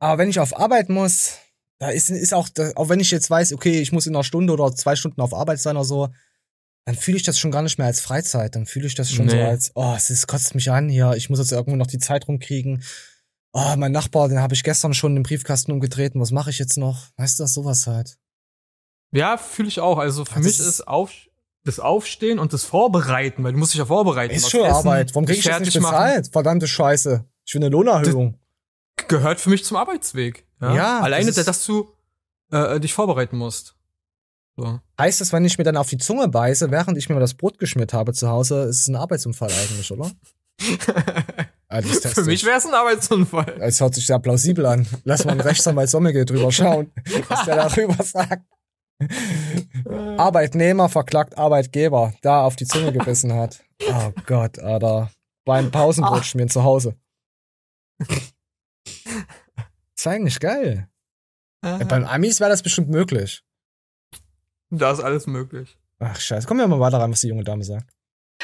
S1: Aber wenn ich auf Arbeit muss, da ist, ist auch, da, auch wenn ich jetzt weiß, okay, ich muss in einer Stunde oder zwei Stunden auf Arbeit sein oder so, dann fühle ich das schon gar nicht mehr als Freizeit. Dann fühle ich das schon so
S2: Nee.
S1: als, oh, es ist, kotzt mich an hier, ich muss jetzt irgendwo noch die Zeit rumkriegen. Oh, mein Nachbar, den habe ich gestern schon den Briefkasten umgedreht und was mache ich jetzt noch? Weißt du, sowas halt.
S2: Ja, fühle ich auch. Also für
S1: das
S2: mich
S1: ist-
S2: ist auf, das Aufstehen und das Vorbereiten, weil du musst dich ja vorbereiten.
S1: Ist schon
S2: essen,
S1: Arbeit. Warum krieg ich das nicht
S2: fertig machen.
S1: bezahlt? Verdammte Scheiße. Ich will eine Lohnerhöhung.
S2: Gehört für mich zum Arbeitsweg. Ja.
S1: Ja,
S2: Alleine,
S1: das
S2: dass du äh, dich vorbereiten musst. So.
S1: Heißt das, wenn ich mir dann auf die Zunge beiße, während ich mir das Brot geschmiert habe zu Hause, ist es ein Arbeitsunfall eigentlich, oder? *laughs* Ah,
S2: Für mich
S1: ich.
S2: wäre es ein Arbeitsunfall.
S1: Es hört sich sehr plausibel an. Lass mal einen Rechtsanwalt Sommige drüber schauen, was der darüber sagt. *laughs* Arbeitnehmer verklagt Arbeitgeber, da auf die Zunge gebissen hat. Oh Gott, Alter. Beim Pausenbrot
S2: Ah.
S1: schmieren zu Hause. Ist eigentlich geil. Ja, beim Amis wäre das bestimmt möglich.
S2: Da ist alles möglich.
S1: Ach, scheiße. Kommen wir mal weiter rein, was die junge Dame sagt.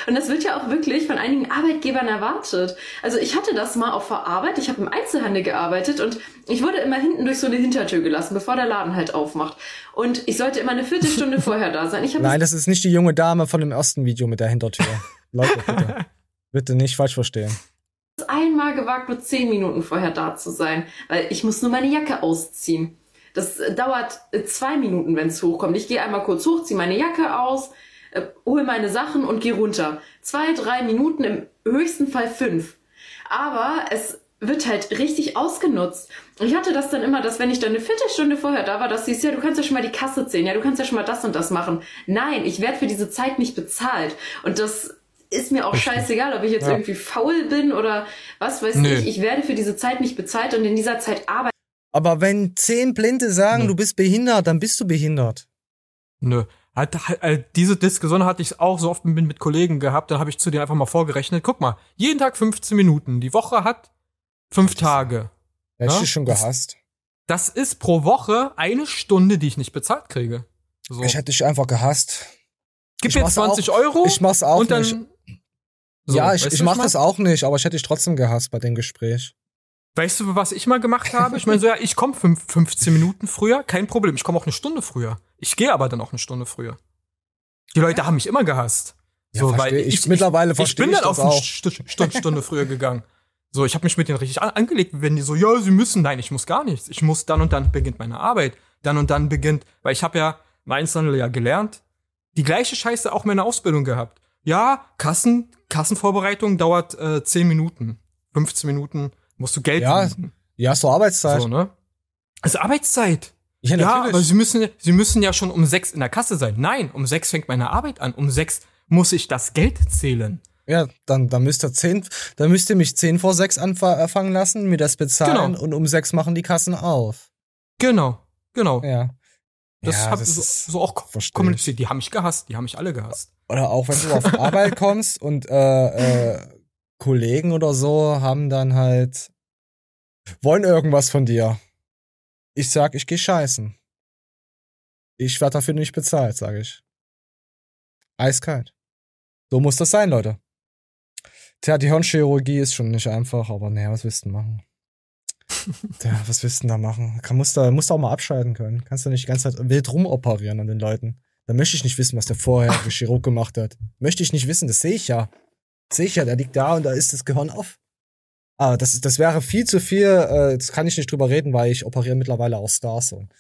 S18: Und das wird ja auch wirklich von einigen Arbeitgebern erwartet. Also ich hatte das mal auf der Arbeit, ich habe im Einzelhandel gearbeitet und ich wurde immer hinten durch so eine Hintertür gelassen, bevor der Laden halt aufmacht. Und ich sollte immer eine Viertelstunde *laughs* vorher da sein.
S1: Nein, das ist nicht die junge Dame von dem ersten Video mit der Hintertür. Leute, bitte. *laughs* bitte nicht falsch verstehen.
S18: Einmal gewagt, nur zehn Minuten vorher da zu sein, weil ich muss nur meine Jacke ausziehen. Das äh, dauert äh, zwei Minuten, wenn es hochkommt. Ich gehe einmal kurz hoch, ziehe meine Jacke aus, äh, hole meine Sachen und gehe runter. Zwei, drei Minuten, im höchsten Fall fünf. Aber es wird halt richtig ausgenutzt. Ich hatte das dann immer, dass wenn ich dann eine Viertelstunde vorher da war, dass sie ja, du kannst ja schon mal die Kasse zählen, ja, du kannst ja schon mal das und das machen. Nein, ich werde für diese Zeit nicht bezahlt. Und das ist mir auch scheißegal, ob ich jetzt
S1: Ja.
S18: irgendwie faul bin oder was weiß
S1: Nö.
S18: ich. Ich werde für diese Zeit nicht bezahlt und in dieser Zeit arbeite
S1: Aber wenn zehn Blinde sagen, du bist behindert, dann bist du behindert.
S2: Nö. Halt, halt, halt, diese Diskussion hatte ich auch so oft mit, mit Kollegen gehabt, dann habe ich zu denen einfach mal vorgerechnet. Guck mal, jeden Tag 15 Minuten. Die Woche hat fünf Tage.
S1: Hätte ich
S2: Ja?
S1: dich schon gehasst.
S2: Das ist pro Woche eine Stunde, die ich nicht bezahlt kriege. So.
S1: Ich hätte dich einfach gehasst.
S2: Gib
S1: Ich
S2: mir
S1: mach's
S2: 20
S1: auch,
S2: Euro
S1: Ich mach's auch
S2: und dann.
S1: nicht.
S2: So,
S1: ja, ich, ich
S2: du,
S1: mach
S2: was
S1: das auch nicht, aber ich hätte dich trotzdem gehasst bei dem Gespräch.
S2: Weißt du, was ich mal gemacht habe? Ich meine, so, ja, ich komme 15 Minuten früher, kein Problem. Ich komme auch eine Stunde früher. Ich gehe aber dann auch eine Stunde früher. Die Leute haben mich immer gehasst.
S1: Ja, versteh ich. Mittlerweile
S2: ich,
S1: versteh
S2: bin
S1: ich
S2: dann
S1: das
S2: auf eine. St St Stunde früher gegangen. So, ich habe mich mit denen richtig an angelegt, wenn die so, ja, sie müssen, nein, ich muss gar nichts. Ich muss dann und dann beginnt meine Arbeit. Dann und dann beginnt, weil ich habe ja im Einzelhandel ja gelernt, die gleiche Scheiße auch meine Ausbildung gehabt. Ja, Kassen, Kassenvorbereitung dauert äh, 10 Minuten. 15 Minuten musst du Geld
S1: Ja,
S2: finden.
S1: ja, so Arbeitszeit.
S2: So, ne? Das ist Arbeitszeit.
S1: Ja,
S2: Ja,
S1: natürlich.
S2: aber sie müssen, sie müssen ja schon um sechs in der Kasse sein. Nein, um sechs fängt meine Arbeit an. Um sechs muss ich das Geld zählen.
S1: Ja, dann, dann müsst ihr zehn, dann müsst ihr mich zehn vor sechs anfangen lassen, mir das bezahlen
S2: Genau.
S1: und um sechs machen die Kassen auf.
S2: Genau, genau.
S1: Ja.
S2: Das
S1: Ja,
S2: hab
S1: das
S2: so, so auch
S1: ich.
S2: kommuniziert. Die haben mich gehasst. Die haben mich alle gehasst.
S1: Oder auch wenn du auf *laughs* Arbeit kommst und äh, äh, Kollegen oder so haben dann halt wollen irgendwas von dir. Ich sag, ich geh scheißen. Ich werde dafür nicht bezahlt, sage ich. Eiskalt. So muss das sein, Leute. Tja, die Hirnchirurgie ist schon nicht einfach, aber naja, was willst du machen? *laughs* Tja, was willst du denn da machen? Kann, musst, du, musst du auch mal abschalten können. Kannst du nicht die ganze Zeit wild rumoperieren an den Leuten. Da möchte ich nicht wissen, was der vorherige *laughs* Chirurg gemacht hat. Möchte ich nicht wissen, das sehe ich ja. Das sehe ich ja, der liegt da und da ist das Gehirn auf. Ah, das, das wäre viel zu viel, äh, das kann ich nicht drüber reden, weil ich operiere mittlerweile auch Stars. Und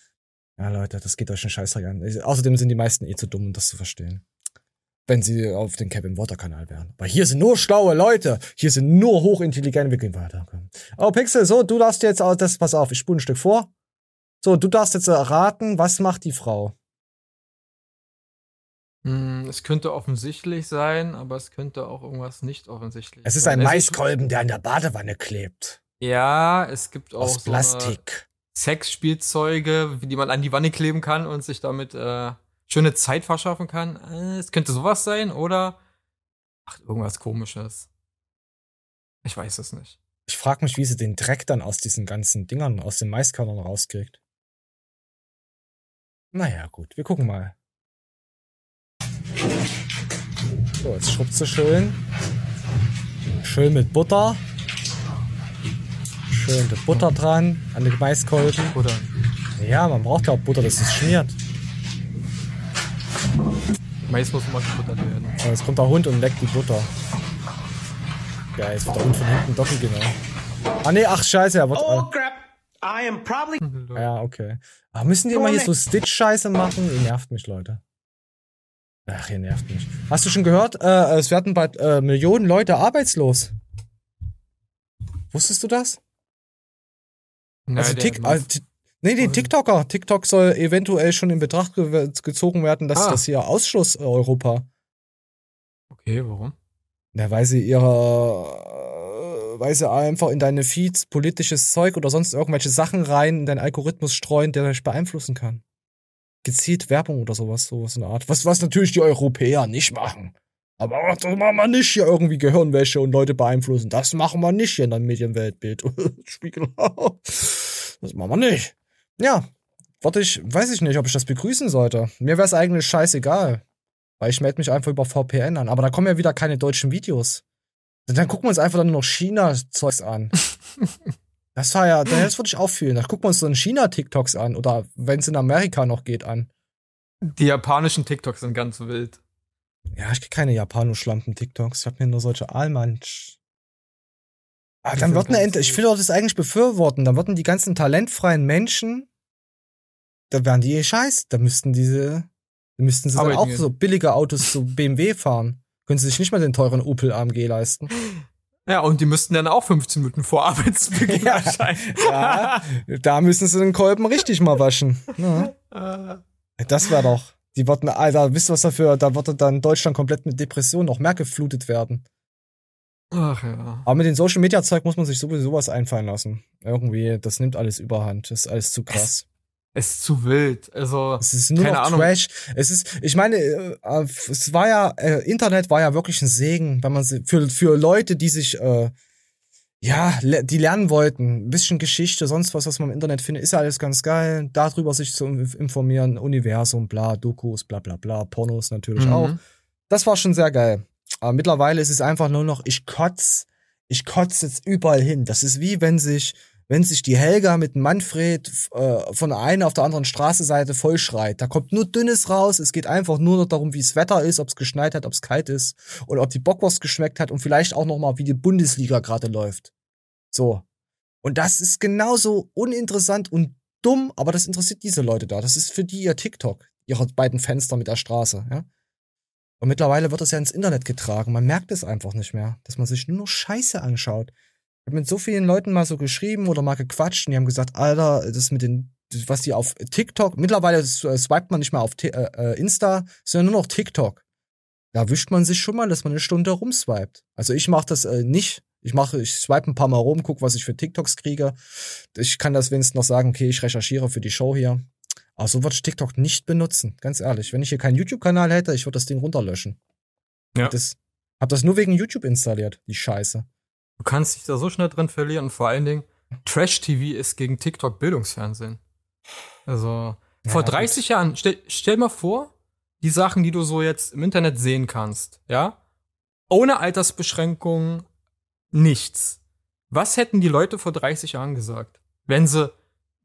S1: ja, Leute, das geht euch einen Scheißdreck an. Außerdem sind die meisten eh zu dumm, um das zu verstehen. Wenn sie auf den Kevin Water Kanal wären. Aber hier sind nur schlaue Leute. Hier sind nur hochintelligente. Wir gehen weiter. Oh, Pixel, so, du darfst jetzt auch das, pass auf, ich spule ein Stück vor. So, du darfst jetzt erraten, was macht die Frau?
S2: Hm, es könnte offensichtlich sein, aber es könnte auch irgendwas nicht offensichtlich
S1: Es ist
S2: sein.
S1: ein Maiskolben, der an der Badewanne klebt.
S2: Ja, es gibt auch
S1: Aus
S2: so
S1: Plastik.
S2: Sexspielzeuge, die man an die Wanne kleben kann und sich damit äh, schöne Zeit verschaffen kann. Äh, es könnte sowas sein oder ach, irgendwas komisches. Ich weiß es nicht.
S1: Ich frage mich, wie sie den Dreck dann aus diesen ganzen Dingern, aus den Maiskörnern rauskriegt. Naja, gut, wir gucken mal. So, jetzt schrubbt sie schön. Schön mit Butter. Schön die Butter dran an den Maiskolben.
S2: Butter.
S1: Ja, man braucht ja auch Butter, dass es schmiert.
S2: Mais muss immer gebuttert werden.
S1: Und jetzt kommt der Hund und leckt die Butter. Ja, jetzt wird der Hund von hinten doppel genau. Ah nee, ach scheiße, er wird.
S5: Oh crap! I am probably.
S1: Ja, okay. Aber müssen die immer hier so Stitch-Scheiße machen? Ihr nervt mich, Leute. Ach, ihr nervt mich. Hast du schon gehört? Äh, es werden bald äh, Millionen Leute arbeitslos. Wusstest du das?
S2: Na,
S1: also,
S2: macht-
S1: also, nee, die TikToker. TikTok soll eventuell schon in Betracht ge gezogen werden, dass
S2: Ah.
S1: das hier Ausschluss äh, Europa.
S2: Okay, warum?
S1: Ja, weil sie ihre, weil sie einfach in deine Feeds politisches Zeug oder sonst irgendwelche Sachen rein in deinen Algorithmus streuen, der dich beeinflussen kann. Gezielt Werbung oder sowas, sowas in der Art. Was, was natürlich die Europäer nicht machen. Aber das machen wir nicht hier irgendwie Gehirnwäsche und Leute beeinflussen. Das machen wir nicht hier in der Medienweltbild. *laughs* Spiegel. das machen wir nicht. Ja, warte ich, weiß ich nicht, ob ich das begrüßen sollte. Mir wäre es eigentlich scheißegal. Weil ich melde mich einfach über VPN an. Aber da kommen ja wieder keine deutschen Videos. Dann gucken wir uns einfach dann nur noch China-Zeugs an. *laughs* Das war ja, das würde ich auch fühlen. Dann gucken wir uns so einen China-TikToks an oder wenn es in Amerika noch geht an.
S2: Die japanischen TikToks sind ganz wild.
S1: Ja, ich krieg keine Japano-Schlampen-TikToks. Ich hab mir nur solche Allmann. Ah, dann eine Ent ich will doch das eigentlich befürworten. Dann würden die ganzen talentfreien Menschen, da wären die eh scheiß. Da müssten diese, da müssten sie dann auch
S2: gehen.
S1: so billige Autos, so BMW fahren. Können sie sich nicht mal den teuren Opel AMG leisten.
S2: Ja, und die müssten dann auch 15 Minuten vor Arbeitsbeginn *laughs* erscheinen.
S1: Ja, da müssen sie den Kolben richtig mal waschen. Ja. *laughs* Das wäre doch. Die würden, Alter, wisst ihr was dafür? Da würde dann Deutschland komplett mit Depressionen noch mehr geflutet werden.
S2: Ach ja.
S1: Aber mit den Social Media Zeug muss man sich sowieso was einfallen lassen. Irgendwie, das nimmt alles überhand. Das ist alles zu krass.
S2: Es ist zu wild. Also,
S1: Es ist nur
S2: keine
S1: noch
S2: Ahnung.
S1: Trash. Es ist, ich meine, äh, es war ja, äh, Internet war ja wirklich ein Segen, wenn man für, für Leute, die sich, äh, ja, die lernen wollten, ein bisschen Geschichte, sonst was, was man im Internet findet, ist ja alles ganz geil. Darüber sich zu informieren, Universum, bla, Dokus, bla, bla, bla, Pornos natürlich
S2: Mhm.
S1: auch. Das war schon sehr geil. Aber mittlerweile ist es einfach nur noch, ich kotz, ich kotz jetzt überall hin. Das ist wie wenn sich, wenn sich die Helga mit Manfred äh, von der einen auf der anderen Straßenseite vollschreit. Da kommt nur Dünnes raus. Es geht einfach nur noch darum, wie es Wetter ist, ob es geschneit hat, ob es kalt ist und ob die Bockwurst geschmeckt hat und vielleicht auch noch mal, wie die Bundesliga gerade läuft. So. Und das ist genauso uninteressant und dumm, aber das interessiert diese Leute da. Das ist für die ihr TikTok, ihre beiden Fenster mit der Straße, ja. Und mittlerweile wird das ja ins Internet getragen. Man merkt es einfach nicht mehr, dass man sich nur noch Scheiße anschaut. Ich habe mit so vielen Leuten mal so geschrieben oder mal gequatscht und die haben gesagt, Alter, das mit den, was die auf TikTok, mittlerweile äh, swipet man nicht mehr auf äh, äh, Insta, sondern nur noch TikTok. Da wischt man sich schon mal, dass man eine Stunde rumswiped. Also ich mache das äh, nicht. Ich mache, ich swipe ein paar Mal rum, guck, was ich für TikToks kriege. Ich kann das wenigstens noch sagen, okay, ich recherchiere für die Show hier. Aber so würde ich TikTok nicht benutzen, ganz ehrlich. Wenn ich hier keinen YouTube-Kanal hätte, ich würde das Ding runterlöschen.
S2: Ja.
S1: Das, hab das nur wegen YouTube installiert, die Scheiße.
S2: Du kannst dich da so schnell drin verlieren und vor allen Dingen, Trash-TV ist gegen TikTok Bildungsfernsehen. Also, vor 30 Jahren, stell, stell mal vor, die Sachen, die du so jetzt im Internet sehen kannst, ja? Ohne Altersbeschränkungen, nichts. Was hätten die Leute vor 30 Jahren gesagt, wenn sie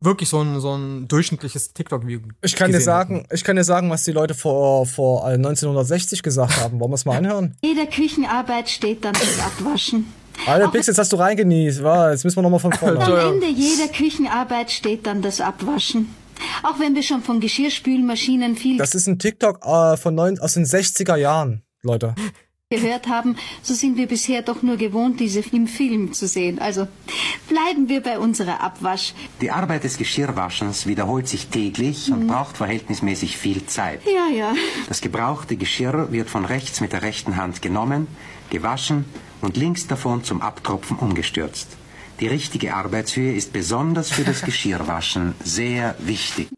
S2: wirklich so ein, so ein durchschnittliches TikTok-Video
S1: Ich kann dir sagen, ich kann dir sagen, was die Leute vor, vor äh, 1960 gesagt haben. Wollen wir es mal anhören? *laughs*
S19: Jeder Küchenarbeit steht dann das Abwaschen.
S1: Alter, Pix, jetzt hast du reingenießt. Wa, jetzt müssen wir nochmal von vorne. *laughs*
S19: Am Ende jeder Küchenarbeit steht dann das Abwaschen. Auch wenn wir schon von Geschirrspülmaschinen viel
S1: Das ist ein TikTok äh, von neun, aus den 60er Jahren, Leute.
S19: Gehört haben, so sind wir bisher doch nur gewohnt, diese im Film zu sehen. Also bleiben wir bei unserer Abwasch.
S20: Die Arbeit des Geschirrwaschens wiederholt sich täglich und braucht verhältnismäßig viel Zeit.
S19: Ja, ja.
S20: Das gebrauchte Geschirr wird von rechts mit der rechten Hand genommen, gewaschen und links davon zum Abtropfen umgestürzt. Die richtige Arbeitshöhe ist besonders für das *laughs* Geschirrwaschen sehr wichtig.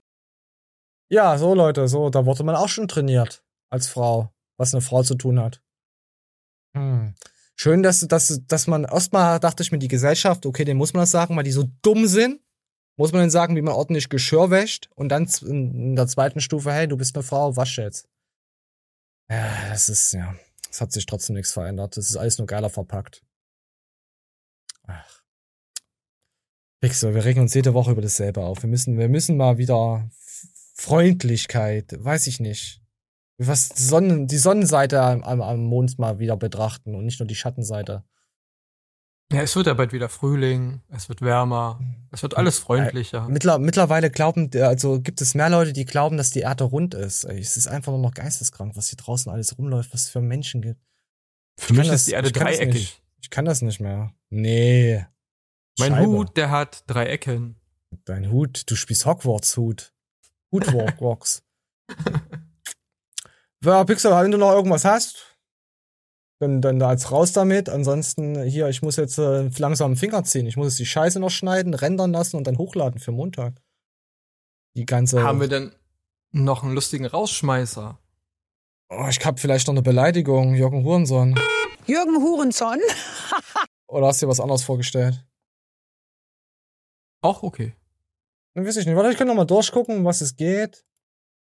S1: Ja, so Leute, so, da wurde man auch schon trainiert als Frau, was eine Frau zu tun hat. Hm. Schön, dass, dass, dass man erstmal dachte ich mir, die Gesellschaft, okay, den muss man das sagen, weil die so dumm sind, muss man denen sagen, wie man ordentlich Geschirr wäscht und dann in der zweiten Stufe, hey, du bist eine Frau, wasch jetzt. Ja, das ist, ja, es hat sich trotzdem nichts verändert. Das ist alles nur geiler verpackt. Ach. Pixel, wir regen uns jede Woche über dasselbe auf. Wir müssen, wir müssen mal wieder Freundlichkeit, weiß ich nicht. Was die, Sonnen, die Sonnenseite am, am, am Mond mal wieder betrachten und nicht nur die Schattenseite.
S2: Ja, es wird ja bald wieder Frühling, es wird wärmer, es wird alles freundlicher.
S1: Mittler, mittlerweile glauben, also gibt es mehr Leute, die glauben, dass die Erde rund ist. Es ist einfach nur noch geisteskrank, was hier draußen alles rumläuft, was es für Menschen gibt.
S2: Für
S1: Ich
S2: mich ist die Erde
S1: ich
S2: dreieckig.
S1: Ich kann das nicht mehr. Nee.
S2: Mein
S1: Scheibe.
S2: Hut, der hat drei Ecken.
S1: Dein Hut, du spielst Hogwarts-Hut. Hutwalk Walks. *laughs* Ja, Pixel, wenn du noch irgendwas hast, dann, dann als raus damit. Ansonsten hier, ich muss jetzt äh, langsam einen Finger ziehen. Ich muss jetzt die Scheiße noch schneiden, rendern lassen und dann hochladen für Montag. Die ganze.
S2: Haben wir denn noch einen lustigen Rausschmeißer?
S1: Oh, ich hab vielleicht noch eine Beleidigung. Jürgen Hurensohn.
S21: Jürgen Hurensohn? *laughs*
S1: Oder hast du dir was anderes vorgestellt?
S2: Auch okay.
S1: Dann weiß ich nicht. Warte, ich kann noch mal durchgucken, um was es geht.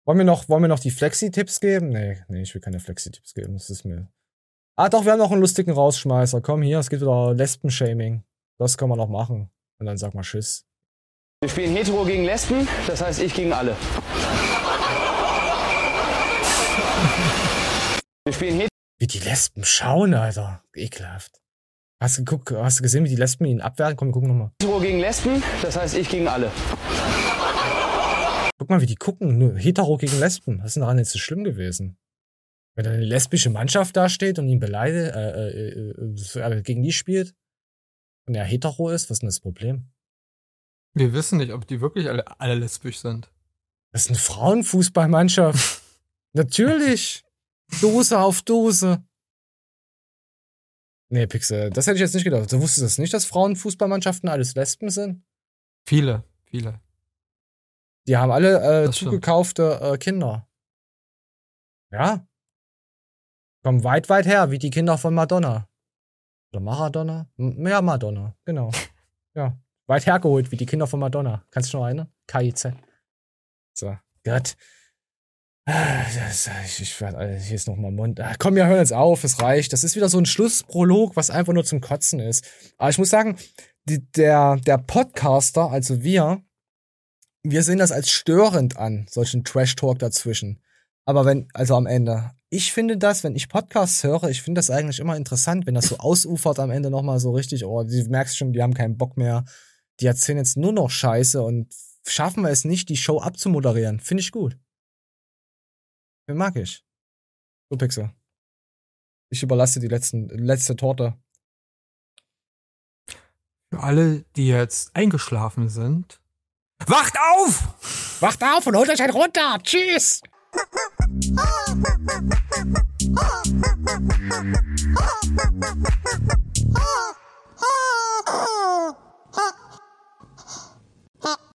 S1: Wollen wir noch, wollen wir noch die Flexi-Tipps geben? Nee, nee, ich will keine Flexi-Tipps geben. Das ist mir. Ah, doch, wir haben noch einen lustigen Rausschmeißer. Komm hier, es geht wieder Lesben-Shaming. Das können wir noch machen. Und dann sag mal Tschüss.
S16: Wir spielen Hetero gegen Lesben, das heißt ich gegen alle. Wir spielen Hetero.
S1: Wie die Lesben schauen, Alter. Ekelhaft. Hast du, geguckt, hast du gesehen, wie die Lesben ihn abwehren? Komm, wir gucken nochmal.
S16: Hetero gegen Lesben, das heißt ich gegen alle.
S1: Guck mal, wie die gucken. Nur Hetero gegen Lesben. Was ist denn daran jetzt so schlimm gewesen? Wenn da eine lesbische Mannschaft da steht und ihn beleidigt, äh, äh, äh, äh, gegen die spielt und er hetero ist, was ist denn das Problem?
S2: Wir wissen nicht, ob die wirklich alle, alle lesbisch sind.
S1: Das ist eine Frauenfußballmannschaft. *laughs* Natürlich. Dose auf Dose. Nee, Pixel, das hätte ich jetzt nicht gedacht. Du wusstest das nicht, dass Frauenfußballmannschaften alles Lesben sind?
S2: Viele, viele.
S1: Die haben alle äh, zugekaufte äh, Kinder. Ja. Kommen weit, weit her, wie die Kinder von Madonna. Oder Maradona? M- Ja, Madonna, genau. *laughs* ja. Weit hergeholt, wie die Kinder von Madonna. Kannst du noch erinnern? KIZ. So, Gott. Das, ich, ich werde, Alter, hier ist noch mal Mund. Ah, komm, wir hören jetzt auf, es reicht. Das ist wieder so ein Schlussprolog, was einfach nur zum Kotzen ist. Aber ich muss sagen, die, der, der Podcaster, also wir, wir sehen das als störend an, solchen Trash-Talk dazwischen. Aber wenn, also am Ende, ich finde das, wenn ich Podcasts höre, ich finde das eigentlich immer interessant, wenn das so ausufert am Ende nochmal so richtig, oh, du merkst schon, die haben keinen Bock mehr. Die erzählen jetzt nur noch Scheiße und schaffen wir es nicht, die Show abzumoderieren. Finde ich gut. Den mag ich. So, Pixel. Ich überlasse die letzten, letzte Torte.
S2: Für alle, die jetzt eingeschlafen sind. Wacht auf!
S1: Wacht auf und holt euch einen runter. Tschüss!